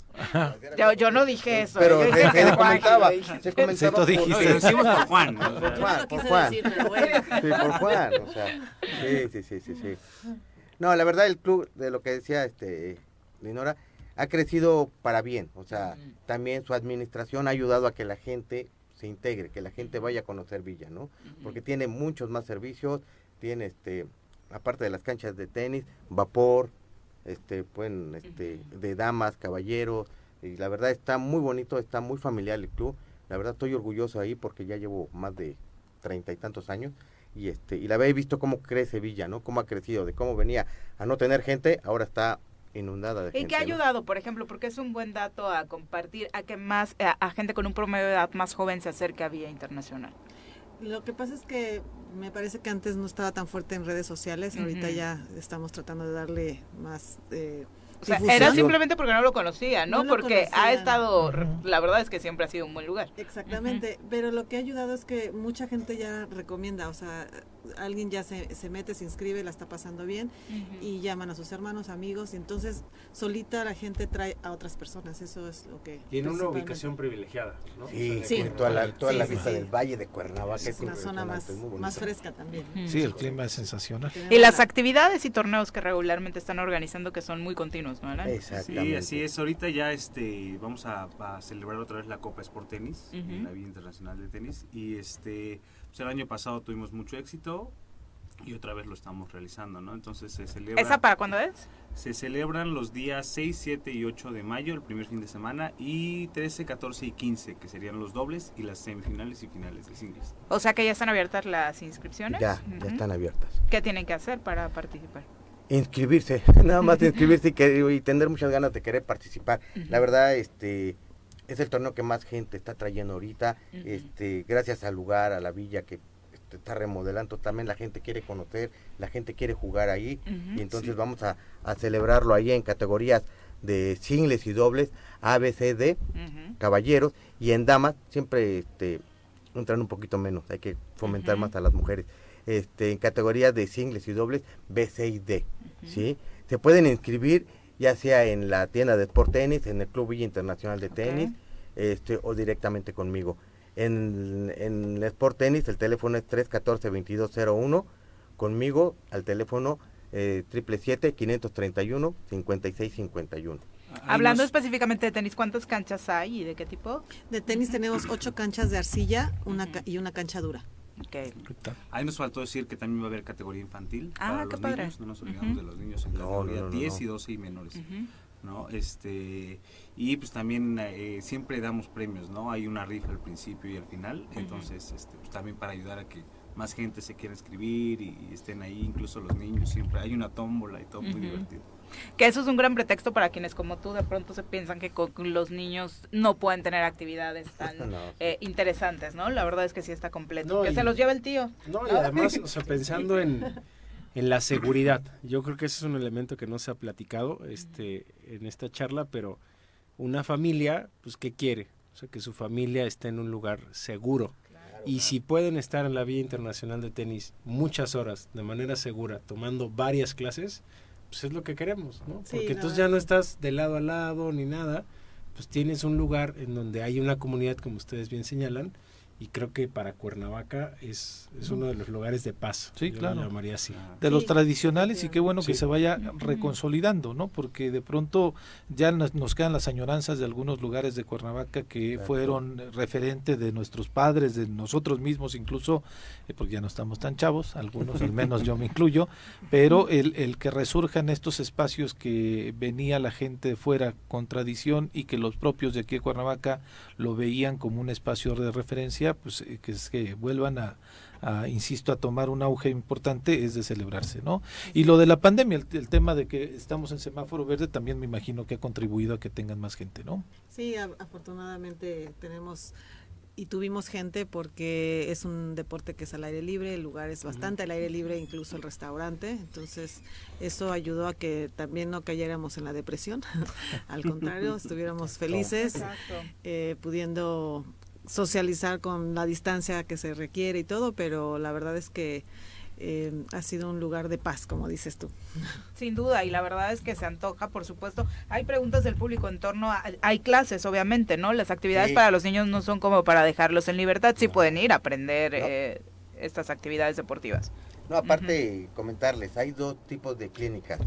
Yo, yo no dije eso. Pero yo se, dije se comentaba, se comentaba. Sí, por, no, lo decimos por [laughs] Juan. Por Juan, por Juan. Sí, por Juan, o sea, sí, sí, sí, sí, sí. No, la verdad el club, de lo que decía este Linora, ha crecido para bien, o sea, también su administración ha ayudado a que la gente se integre, que la gente vaya a conocer Villa, ¿no? Porque tiene muchos más servicios, tiene este, aparte de las canchas de tenis, vapor, este, pueden, este, de damas, caballeros, y la verdad está muy bonito, está muy familiar el club, la verdad estoy orgulloso ahí porque ya llevo más de treinta y tantos años, y este, y la he visto cómo crece Villa, ¿no? Cómo ha crecido, de cómo venía a no tener gente, ahora está inundada de ¿Y gente. qué ha ¿no? ayudado, por ejemplo? Porque es un buen dato a compartir, a que más, a, a gente con un promedio de edad más joven se acerque a Vía Internacional. Lo que pasa es que me parece que antes no estaba tan fuerte en redes sociales, ahorita Ujú. ya estamos tratando de darle más eh, O sea, difusión. era simplemente porque no lo conocía, ¿no? No lo porque ha estado, la verdad es que siempre ha sido un buen lugar. Exactamente, pero lo que ha ayudado es que mucha gente ya recomienda, o sea, alguien ya se, se mete, se inscribe, la está pasando bien y llaman a sus hermanos, amigos, y entonces solita la gente trae a otras personas, eso es lo que... Y en una ubicación privilegiada, ¿no? Sí, Sí. toda la, toda Sí, la sí, vista sí. del Valle de Cuernavaca. Es una zona más, más fresca también. Sí, el clima es sensacional. Y las actividades y torneos que regularmente están organizando que son muy continuos, ¿no? Alan? Sí, así es. Ahorita ya este vamos a, a celebrar otra vez la Copa Sport Tenis, Ujú. la Vía Internacional de Tenis. Y este, pues el año pasado tuvimos mucho éxito. y otra vez lo estamos realizando, ¿no? Entonces se celebra... ¿Esa para cuándo es? Se celebran los días 6, 7 y 8 de mayo, el primer fin de semana, y 13, 14 y 15, que serían los dobles y las semifinales y finales de singles. O sea que ya están abiertas las inscripciones. Ya, ya están abiertas. ¿Qué tienen que hacer para participar? Inscribirse, [laughs] nada más inscribirse y, que, y tener muchas ganas de querer participar. La verdad, este es el torneo que más gente está trayendo ahorita, este gracias al lugar, a la villa que está remodelando, también la gente quiere conocer, la gente quiere jugar ahí y entonces vamos a, celebrarlo ahí en categorías de singles y dobles, A, B, C, D, caballeros y en damas siempre este, entran un poquito menos, hay que fomentar más a las mujeres. Este, en categorías de singles y dobles, B, C y D, ¿sí? Se pueden inscribir ya sea en la tienda de Sport Tenis, en el Club Villa Internacional de Tenis, este, o directamente conmigo. En, en Sport Tennis el teléfono es 314-2201. Conmigo al teléfono eh, 777-531-5651. Hablando específicamente de tenis, ¿cuántas canchas hay y de qué tipo? De tenis tenemos ocho canchas de arcilla una y una cancha dura. Okay. Ahí nos faltó decir que también va a haber categoría infantil ah, para los padre. niños, no nos olvidamos de los niños en categoría 10 y 12 y menores. ¿no? Este, y pues también eh, siempre damos premios, ¿no? Hay una rifa al principio y al final, entonces este, pues también para ayudar a que más gente se quiera escribir y, estén ahí, incluso los niños, siempre hay una tómbola y todo muy divertido. Que eso es un gran pretexto para quienes como tú de pronto se piensan que con los niños no pueden tener actividades [laughs] tan eh, interesantes, ¿no? La verdad es que sí está completo. que se los lleva el tío. No, y además, o [laughs] sea, pensando en en la seguridad. Yo creo que ese es un elemento que no se ha platicado este, en esta charla, pero una familia, pues, ¿qué quiere? O sea, que su familia esté en un lugar seguro. y si pueden estar en la Vía Internacional de Tenis muchas horas de manera segura, tomando varias clases, pues es lo que queremos, ¿no? Porque entonces ya no estás de lado a lado ni nada, pues tienes un lugar en donde hay una comunidad, como ustedes bien señalan, y creo que para Cuernavaca es, es uno de los lugares de paz. Sí, claro. así. De los tradicionales y qué bueno que se vaya reconsolidando, ¿no? Porque de pronto ya nos, quedan las añoranzas de algunos lugares de Cuernavaca que fueron referente de nuestros padres, de nosotros mismos incluso, eh, porque ya no estamos tan chavos, algunos al menos yo me incluyo, pero el, el que resurjan estos espacios que venía la gente de fuera con tradición y que los propios de aquí de Cuernavaca lo veían como un espacio de referencia pues eh, que es que vuelvan a, insisto, a tomar un auge importante es de celebrarse, ¿no? Y lo de la pandemia, el, tema de que estamos en semáforo verde también me imagino que ha contribuido a que tengan más gente, ¿no? Sí, afortunadamente tenemos y tuvimos gente porque es un deporte que es al aire libre, el lugar es bastante al aire libre, incluso el restaurante, entonces eso ayudó a que también no cayéramos en la depresión, [laughs] al contrario, [laughs] estuviéramos felices, eh, pudiendo socializar con la distancia que se requiere y todo, pero la verdad es que eh, ha sido un lugar de paz, como dices tú. [laughs] Sin duda, y la verdad es que se antoja, por supuesto. Hay preguntas del público en torno a, hay clases, obviamente, ¿no? Las actividades para los niños no son como para dejarlos en libertad, sí pueden ir a aprender eh, estas actividades deportivas. No, aparte, comentarles, hay dos tipos de clínicas.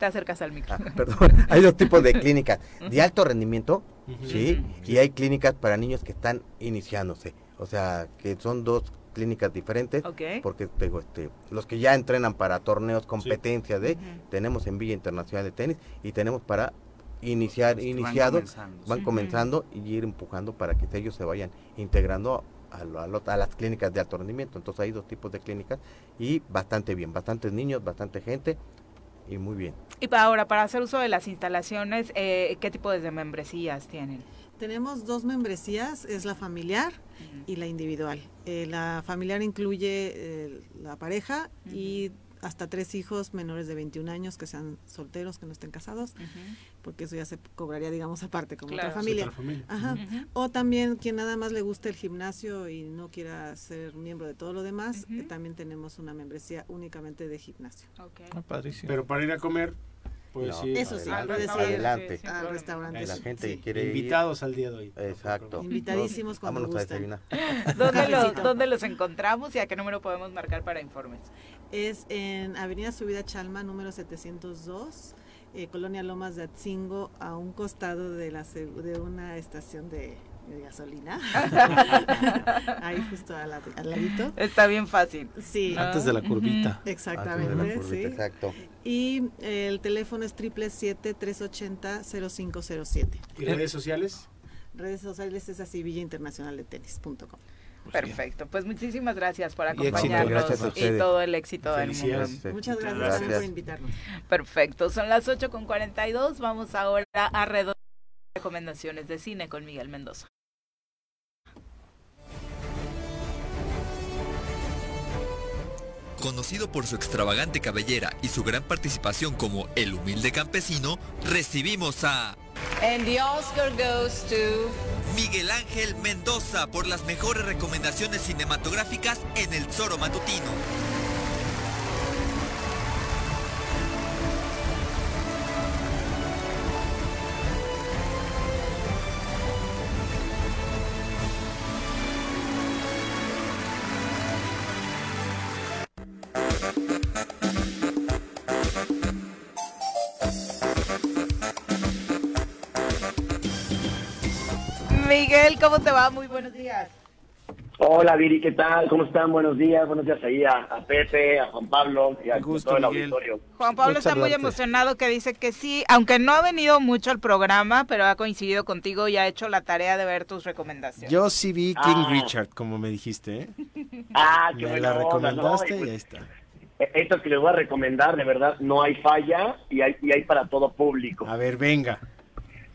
Te acercas al micro. Ah, perdón, [laughs] hay dos tipos de [laughs] clínicas, de alto rendimiento, ¿sí? Y hay clínicas para niños que están iniciándose. O sea, que son dos clínicas diferentes. Porque tengo este, los que ya entrenan para torneos, competencias de, tenemos en Villa Internacional de Tenis y tenemos para iniciar, iniciados, van comenzando, y ir empujando para que ellos se vayan integrando a, a, las clínicas de alto rendimiento. Entonces hay dos tipos de clínicas y bastante bien, bastantes niños, bastante gente y muy bien. Y para ahora, para hacer uso de las instalaciones, eh, ¿qué tipo de membresías tienen? Tenemos dos membresías, es la familiar y la individual. Eh, la familiar incluye eh, la pareja y hasta tres hijos menores de 21 años que sean solteros, que no estén casados, porque eso ya se cobraría, digamos, aparte, como otra familia. Ajá. O también quien nada más le gusta el gimnasio y no quiera ser miembro de todo lo demás, también tenemos una membresía únicamente de gimnasio. Okay. Ah, Pero para ir a comer, pues sí. Eso sí, adelante. al restaurante. La gente que quiere Invitados al día de hoy. Exacto. Invitadísimos cuando Vámonos gusten. [laughs] ¿Dónde, los, ¿Dónde los encontramos y a qué número podemos marcar para informes? Es en Avenida Subida Chalma, número 702, eh, Colonia Lomas de Atzingo, a un costado de, la, de una estación de de gasolina. [laughs] Ahí justo al, ladito. Está bien fácil. Sí. Antes de la curvita. Exactamente, sí. Exacto. Y el teléfono es 777-380-0507. ¿Y redes sociales? Redes sociales es así, Villa Internacional de Tenis.com. Pues Perfecto, pues muchísimas gracias por acompañarnos y, todo el éxito del mundo. Muchas gracias, por invitarnos. Perfecto, son las 8 con 42, vamos ahora a redondear recomendaciones de cine con Miguel Mendoza. Conocido por su extravagante cabellera y su gran participación como el humilde campesino, recibimos a... And the Oscar goes to... Miguel Ángel Mendoza por las mejores recomendaciones cinematográficas en el Zoro Matutino. Miguel, ¿cómo te va? Muy buenos días. Hola Viri, ¿qué tal? ¿Cómo están? Buenos días, buenos días ahí a, Pepe, a Juan Pablo y a todo el auditorio. Juan Pablo está muy emocionado que dice que sí, aunque no ha venido mucho al programa, pero ha coincidido contigo y ha hecho la tarea de ver tus recomendaciones. Yo sí vi King ah. Richard, como me dijiste, ¿eh? Ah, qué Me la recomendaste y pues, ahí está. E, esto que les voy a recomendar, de verdad, no hay falla y hay, y hay para todo público. A ver, venga.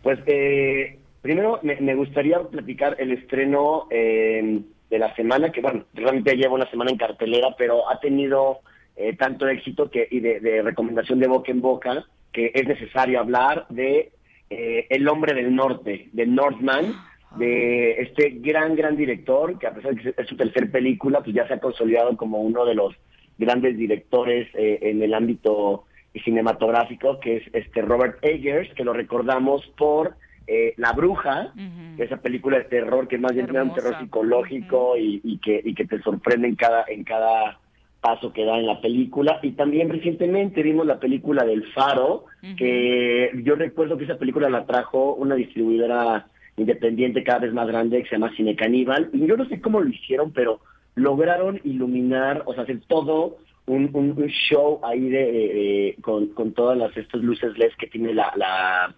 Pues eh, Primero, me, gustaría platicar el estreno eh, de la semana, que bueno, realmente lleva una semana en cartelera, pero ha tenido eh, tanto éxito que y de, recomendación de boca en boca que es necesario hablar de eh, El hombre del norte, de Northman, de este gran, gran director, que a pesar de que es su tercera película, pues ya se ha consolidado como uno de los grandes directores en el ámbito cinematográfico, que es este Robert Eggers, que lo recordamos por eh, La Bruja, esa película de terror que más bien tiene un terror psicológico y, que, y que te sorprende en cada, en cada paso que da en la película. Y también recientemente vimos la película del Faro, que yo recuerdo que esa película la trajo una distribuidora independiente cada vez más grande que se llama Cine Caníbal. Y yo no sé cómo lo hicieron, pero lograron iluminar, o sea, hacer todo un, un, show ahí de, con, con todas las estas luces LED que tiene la, la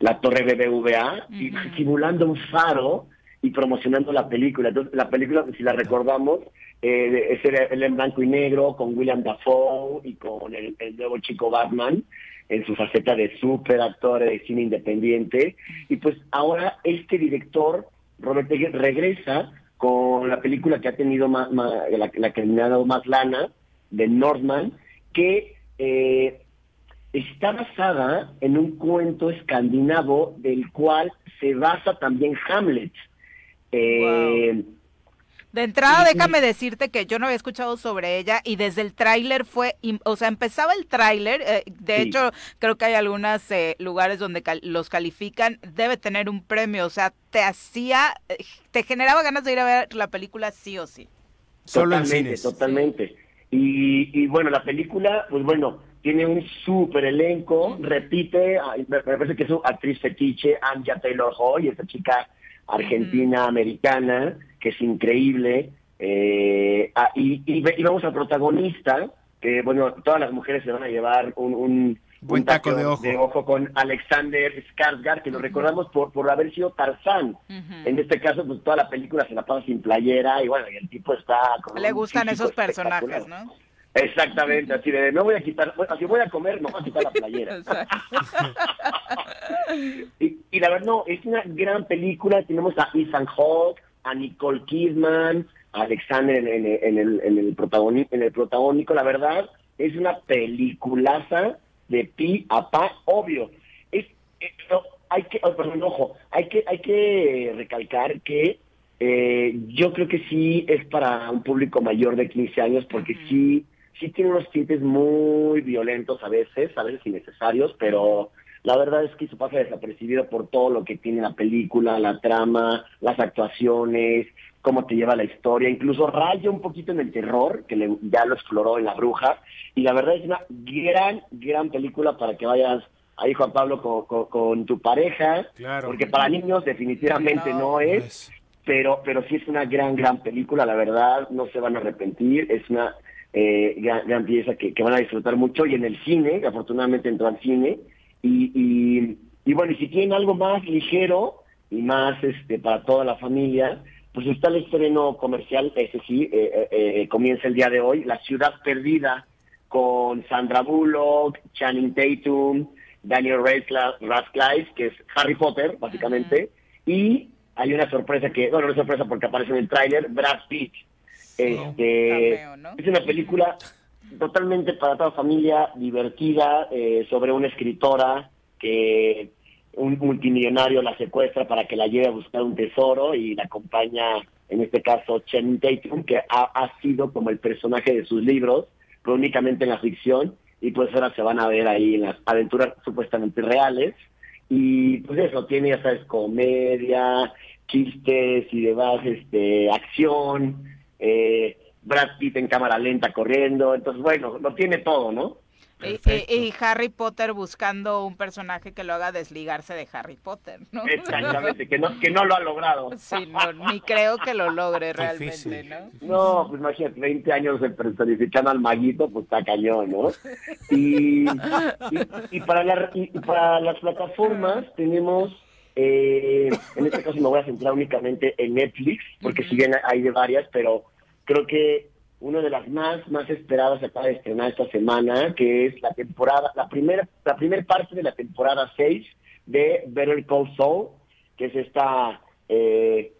la torre BBVA, y simulando un faro y promocionando la película. Entonces, la película, si la recordamos, eh, es el, en blanco y negro, con William Dafoe y con el, nuevo chico Batman en su faceta de super actor de cine independiente. Y pues ahora este director, Robert Eggers, regresa con la película que ha tenido más, la, que me ha dado más lana, de Northman, que eh, está basada en un cuento escandinavo del cual se basa también Hamlet. Eh, de entrada, déjame decirte que yo no había escuchado sobre ella y desde el tráiler fue, o sea, empezaba el tráiler, eh, de hecho, creo que hay algunos eh, lugares donde los califican, debe tener un premio, o sea, te hacía, te generaba ganas de ir a ver la película sí o sí. Totalmente, totalmente. Y, y bueno, la película, pues bueno, tiene un súper elenco, repite, me parece que es su actriz fetiche, Anja Taylor-Joy, esta chica argentina-americana, que es increíble, eh, ah, y, y, vamos al protagonista, que bueno, todas las mujeres se van a llevar un, buen taco de ojo. con Alexander Skarsgård, que lo recordamos por, por haber sido Tarzán. En este caso, pues toda la película se la pasa sin playera y bueno, y el tipo está... Le gustan esos personajes, ¿no? Exactamente, así de, no voy a quitar, así voy a comer, no voy a quitar la playera. [laughs] y, la verdad, no, es una gran película, tenemos a Ethan Hawke, a Nicole Kidman, a Alexander en, el, en, el, protagónico, en el protagónico, la verdad, es una peliculaza de pi a pa, obvio. Es, eh, hay que, oh, perdón, ojo, hay que, hay que recalcar que eh, yo creo que sí es para un público mayor de 15 años, porque sí sí tiene unos tintes muy violentos a veces, a veces innecesarios, pero la verdad es que se pasa desapercibido por todo lo que tiene la película, la trama, las actuaciones, cómo te lleva la historia, incluso raya un poquito en el terror, que ya lo exploró en La Bruja, y la verdad es una gran, gran película para que vayas ahí Juan Pablo con, tu pareja, porque para niños definitivamente no, es, pero pero sí es una gran gran película, la verdad, no se van a arrepentir, es una eh, gran, pieza que, van a disfrutar mucho y en el cine, afortunadamente entró al cine y, y, bueno, y si tienen algo más ligero y más este para toda la familia, pues está el estreno comercial, ese sí, eh, eh, comienza el día de hoy, La Ciudad Perdida, con Sandra Bullock, Channing Tatum, Daniel Radcliffe, que es Harry Potter, básicamente, y hay una sorpresa que, bueno, no es sorpresa porque aparece en el tráiler, Brad Pitt. Este, Es una película totalmente para toda familia, divertida, eh, sobre una escritora que un multimillonario la secuestra para que la lleve a buscar un tesoro y la acompaña, en este caso, Channing Tatum, que ha, ha sido como el personaje de sus libros pero únicamente en la ficción, y pues ahora se van a ver ahí en las aventuras supuestamente reales. Y pues eso, tiene, ya sabes, comedia, chistes y demás, este, acción, eh, Brad Pitt en cámara lenta corriendo, entonces bueno, lo tiene todo, ¿no? Y, Harry Potter buscando un personaje que lo haga desligarse de Harry Potter, ¿no? [laughs] Exactamente, que no, que no lo ha logrado. Sí, ni creo que lo logre realmente, ¿no? No, pues imagínate, 20 años de personificando al maguito, pues está cañón, ¿no? Y, y, para, la, y para las plataformas tenemos, eh, [laughs] en este caso me voy a centrar únicamente en Netflix, porque si bien hay de varias, pero creo que una de las más más esperadas se acaba de estrenar esta semana, que es la temporada, la primera la primera parte de la temporada 6 de Better Call Saul, que es esta eh,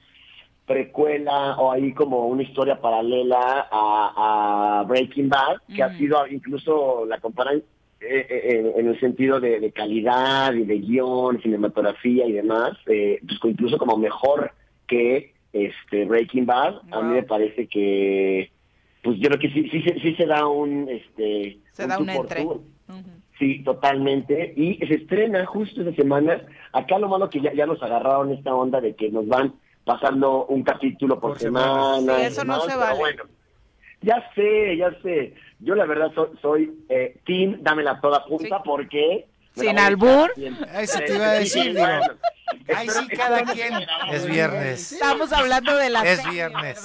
precuela o ahí como una historia paralela a, Breaking Bad, que ha sido incluso la comparan eh, eh, en, el sentido de, calidad y de guion, cinematografía y demás, pues incluso como mejor que este Breaking Bad. A mí me parece que pues yo creo que sí, sí, sí, se da un... Este, se da un entre. Sí, totalmente. Y se estrena justo esa semana. Acá lo malo que ya, ya nos agarraron esta onda de que nos van pasando un capítulo por, semana. Sí, eso no se vale. Bueno, ya sé, ya sé. Yo la verdad soy, soy eh, team, dámela toda punta porque... Sin albur. Eso te iba a decir, digo. Ay, sí, cada quien. Es viernes. Estamos hablando de la Es viernes. [laughs]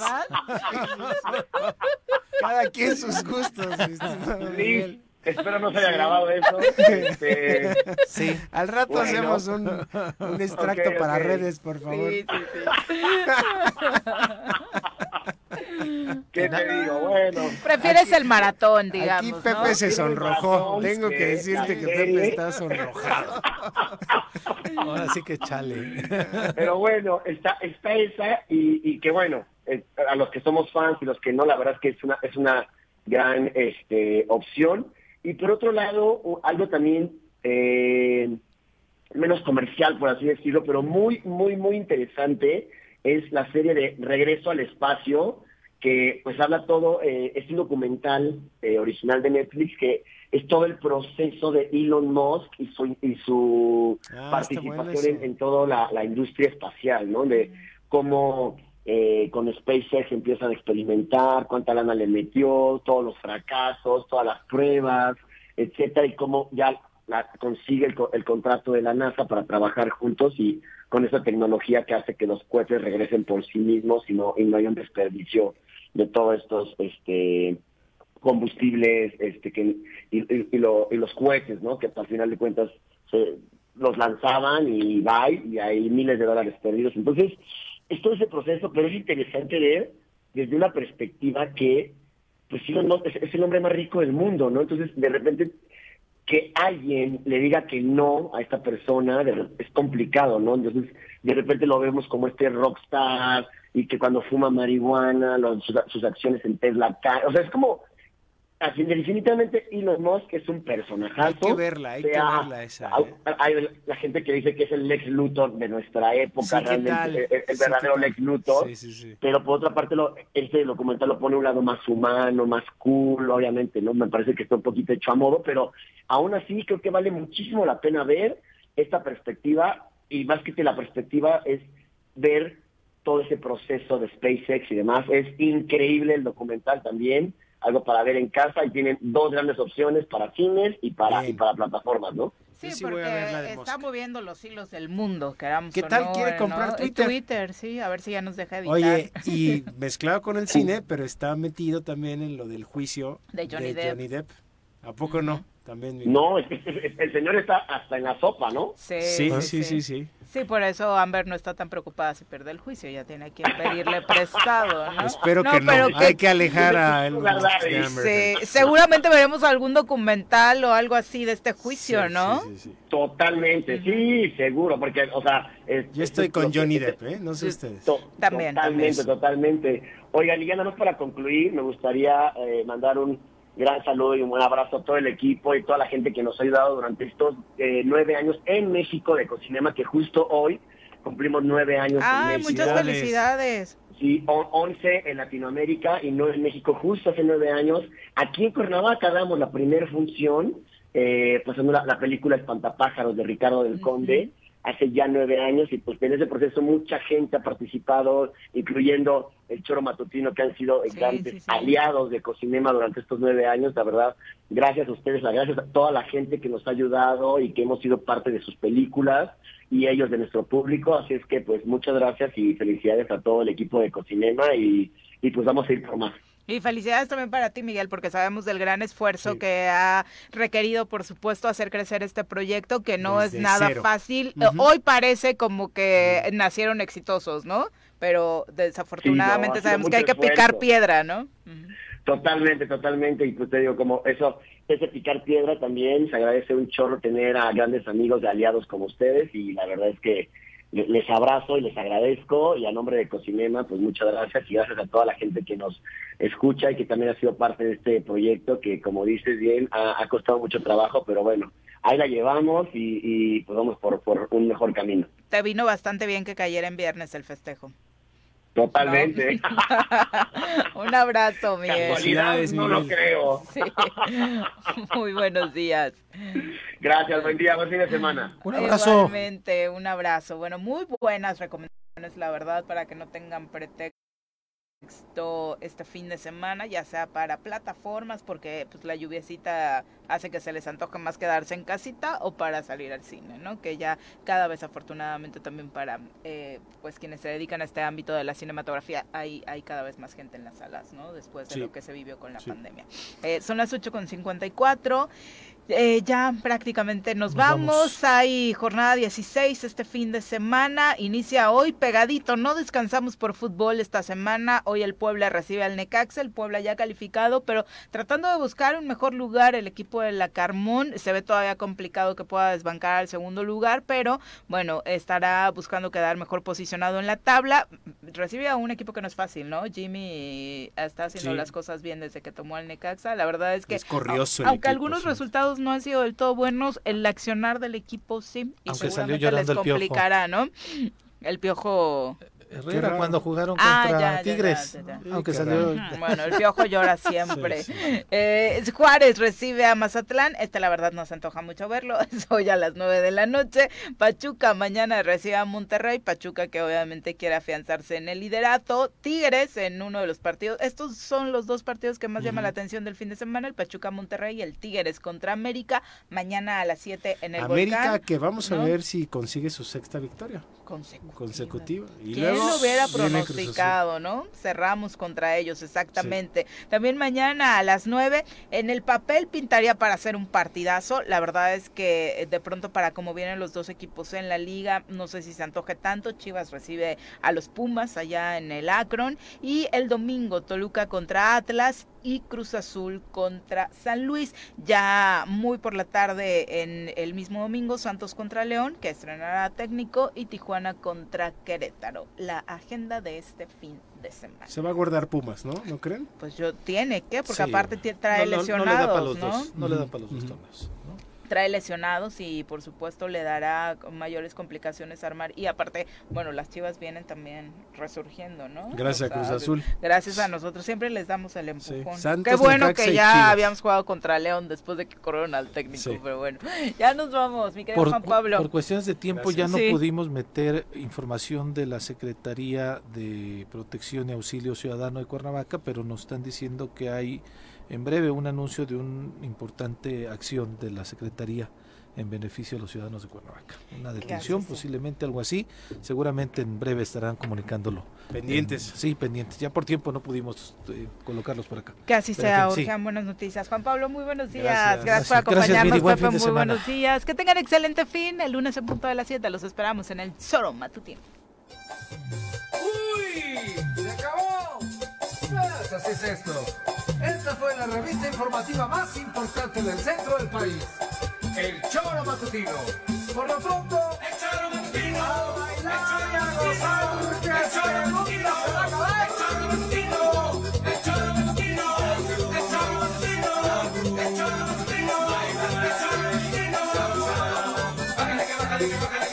cada quien sus gustos. Sí, espero no se haya grabado eso. Este... Sí. Al rato hacemos un, un extracto para redes, por favor. Sí, sí, sí. [laughs] [laughs] ¿Qué te digo? Bueno. Prefieres el maratón, digamos. Aquí Pepe se sonrojó. Tengo que decirte que Pepe está sonrojado. [laughs] Ahora sí que chale. Pero bueno, está, está esa y, y que bueno, eh, a los que somos fans y los que no, la verdad es que es una, es una gran este, opción. Y por otro lado, algo también eh, menos comercial, por así decirlo, pero muy, muy, muy interesante, es la serie de Regreso al Espacio, que pues habla todo, eh, es un documental eh, original de Netflix que es todo el proceso de Elon Musk y su, y su ah, participación en, toda la, industria espacial, ¿no? De cómo eh, con SpaceX empiezan a experimentar, cuánta lana le metió, todos los fracasos, todas las pruebas, etcétera, y cómo ya consigue el, el contrato de la NASA para trabajar juntos y con esa tecnología que hace que los cohetes regresen por sí mismos y no, y no haya un desperdicio de todos estos este combustibles este que y, los cohetes no que al final de cuentas se, los lanzaban y bye y hay miles de dólares perdidos. Entonces es todo ese proceso pero es interesante ver desde una perspectiva que pues no, es, el hombre más rico del mundo no entonces de repente que alguien le diga que no a esta persona es complicado, ¿no? Entonces, de repente lo vemos como este rockstar y que cuando fuma marihuana, sus, acciones en Tesla caen. O sea, es como Así, definitivamente Elon Musk es un personajazo. Hay que verla, hay que verla esa. ¿eh? Hay la gente que dice que es el Lex Luthor de nuestra época, realmente, el, verdadero Lex Luthor. pero por otra parte, lo, este documental lo pone a un lado más humano, más cool, obviamente, ¿no? Me parece que está un poquito hecho a modo, pero aún así creo que vale muchísimo la pena ver esta perspectiva, y más que la perspectiva es ver todo ese proceso de SpaceX y demás. Es increíble el documental también algo para ver en casa y tienen dos grandes opciones para cines y para, y para plataformas, ¿no? Sí, porque está moviendo los hilos del mundo, queramos ¿Qué tal quiere comprar Twitter? Twitter, sí, a ver si ya nos deja editar. Oye, y [laughs] mezclado con el cine, pero está metido también en lo del juicio de Johnny, Depp. ¿A poco no? También. No, el señor está hasta en la sopa, ¿no? Sí, sí, sí, sí. sí. Sí, por eso Amber no está tan preocupada si pierde el juicio, ya tiene que pedirle [laughs] prestado, ¿no? Espero que no, hay que alejar a [laughs] él. Sí, seguramente veremos algún documental o algo así de este juicio, ¿no? Sí, Totalmente, sí, seguro, porque, o sea... Yo estoy con Johnny Depp, ¿eh? No sé ustedes. también. Totalmente, totalmente. Oigan, y ya nada más para concluir, me gustaría eh, mandar un gran saludo y un buen abrazo a todo el equipo y toda la gente que nos ha ayudado durante estos eh, nueve años en México de Cocinema, que justo hoy cumplimos nueve años. ¡Ay, muchas felicidades! Sí, once en Latinoamérica y nueve en México justo hace nueve años. Aquí en Cuernavaca damos la primera función, eh, pues en la, película Espantapájaros de Ricardo del Conde hace ya nueve años y pues en ese proceso mucha gente ha participado, incluyendo el Choro Matutino, que han sido grandes aliados de Cocinema durante estos nueve años. La verdad, gracias a ustedes, gracias a toda la gente que nos ha ayudado y que hemos sido parte de sus películas y ellos de nuestro público. Así es que pues muchas gracias y felicidades a todo el equipo de Cocinema y, y pues vamos a ir por más. Y felicidades también para ti, Miguel, porque sabemos del gran esfuerzo que ha requerido, por supuesto, hacer crecer este proyecto, que no es nada fácil. Hoy parece como que nacieron exitosos, ¿no? Pero desafortunadamente sabemos que hay que picar piedra, ¿no? Totalmente, totalmente. Y pues te digo, como eso, ese picar piedra también, se agradece un chorro tener a grandes amigos de aliados como ustedes y la verdad es que les abrazo y les agradezco y a nombre de Cocinema, pues muchas gracias y gracias a toda la gente que nos escucha y que también ha sido parte de este proyecto que, como dices bien, ha, costado mucho trabajo, pero bueno, ahí la llevamos y, y pues vamos por, por un mejor camino. Te vino bastante bien que cayera en viernes el festejo. Totalmente. [laughs] Un abrazo, Miguel. Casualidades, no lo creo. [laughs] Muy buenos días. Gracias, buen día, buen fin de semana. Un abrazo. Igualmente, un abrazo. Bueno, muy buenas recomendaciones, la verdad, para que no tengan pretexto este fin de semana, ya sea para plataformas, porque pues la lluviecita hace que se les antoje más quedarse en casita, o para salir al cine, ¿no? Que ya cada vez afortunadamente también para eh, pues quienes se dedican a este ámbito de la cinematografía, hay, hay cada vez más gente en las salas, ¿no? Después de lo que se vivió con la pandemia. Eh, son las 8.54. Eh, ya prácticamente nos, vamos. Hay jornada 16 este fin de semana. Inicia hoy pegadito. No descansamos por fútbol esta semana. Hoy el Puebla recibe al Necaxa. El Puebla ya calificado, pero tratando de buscar un mejor lugar. El equipo de la Carmón se ve todavía complicado que pueda desbancar al segundo lugar, pero bueno, estará buscando quedar mejor posicionado en la tabla. Recibe a un equipo que no es fácil, ¿no? Jimmy está haciendo las cosas bien desde que tomó al Necaxa. La verdad es que, aunque algunos resultados no han sido del todo buenos, el accionar del equipo sí, y seguramente les complicará, ¿no? El piojo Herrera cuando jugaron ah, contra Tigres. aunque salió. Bueno, el piojo llora [laughs] siempre. Eh, Juárez recibe a Mazatlán. Este, la verdad, no se antoja mucho verlo. [laughs] Es hoy a las 9 de la noche. Pachuca mañana recibe a Monterrey. Pachuca que obviamente quiere afianzarse en el liderato. Tigres en uno de los partidos. Estos son los dos partidos que más llaman la atención del fin de semana: el Pachuca Monterrey y el Tigres contra América. Mañana a las 7 en el América, que vamos a ver si consigue su sexta victoria consecutiva. Y ¿Quién lo hubiera pronosticado, no? Cerramos contra ellos, exactamente. También mañana a las 9, en el papel pintaría para hacer un partidazo. La verdad es que eh, de pronto para como vienen los dos equipos en la liga, no sé si se antoje tanto. Chivas recibe a los Pumas allá en el Akron. Y el domingo, Toluca contra Atlas y Cruz Azul contra San Luis. Ya muy por la tarde en el mismo domingo, Santos contra León, que estrenará técnico, y Tijuana contra Querétaro. La agenda de este fin de semana. Se va a guardar Pumas, ¿no? ¿No creen? Pues yo tiene que, porque aparte trae lesionados, no, le da para los dos, no le da para los dos torneos trae lesionados y por supuesto le dará mayores complicaciones armar y aparte, bueno, las Chivas vienen también resurgiendo, ¿no? Gracias a Cruz Azul. Gracias a nosotros, siempre les damos el empujón. Qué bueno que ya habíamos jugado contra León después de que corrieron al técnico, pero bueno, [laughs] ya nos vamos, mi querido Juan Pablo. Por cuestiones de tiempo ya no pudimos meter información de la Secretaría de Protección y Auxilio Ciudadano de Cuernavaca, pero nos están diciendo que hay en breve un anuncio de una importante acción de la Secretaría en beneficio de los ciudadanos de Cuernavaca. Una detención, posiblemente algo así. Seguramente en breve estarán comunicándolo. Pendientes. sí, pendientes. Ya por tiempo no pudimos eh, colocarlos por acá. Casi sea, urgen buenas noticias. Juan Pablo, muy buenos días. Gracias, por acompañarnos, Pepe. Muy buenos días. Que tengan excelente fin. El lunes en punto de las 7 los esperamos en el Zoro Matutino. ¡Uy! ¡Se acabó! Pues así es esto. Esta fue la revista informativa más importante del centro del país. El Choro Matutino. Por lo pronto, el Choro Matutino. A bailar y a gozar, porque el Choro Matutino se va a acabar. El Choro Matutino. El Choro Matutino. El Choro Matutino. El Choro Matutino. Que bájale.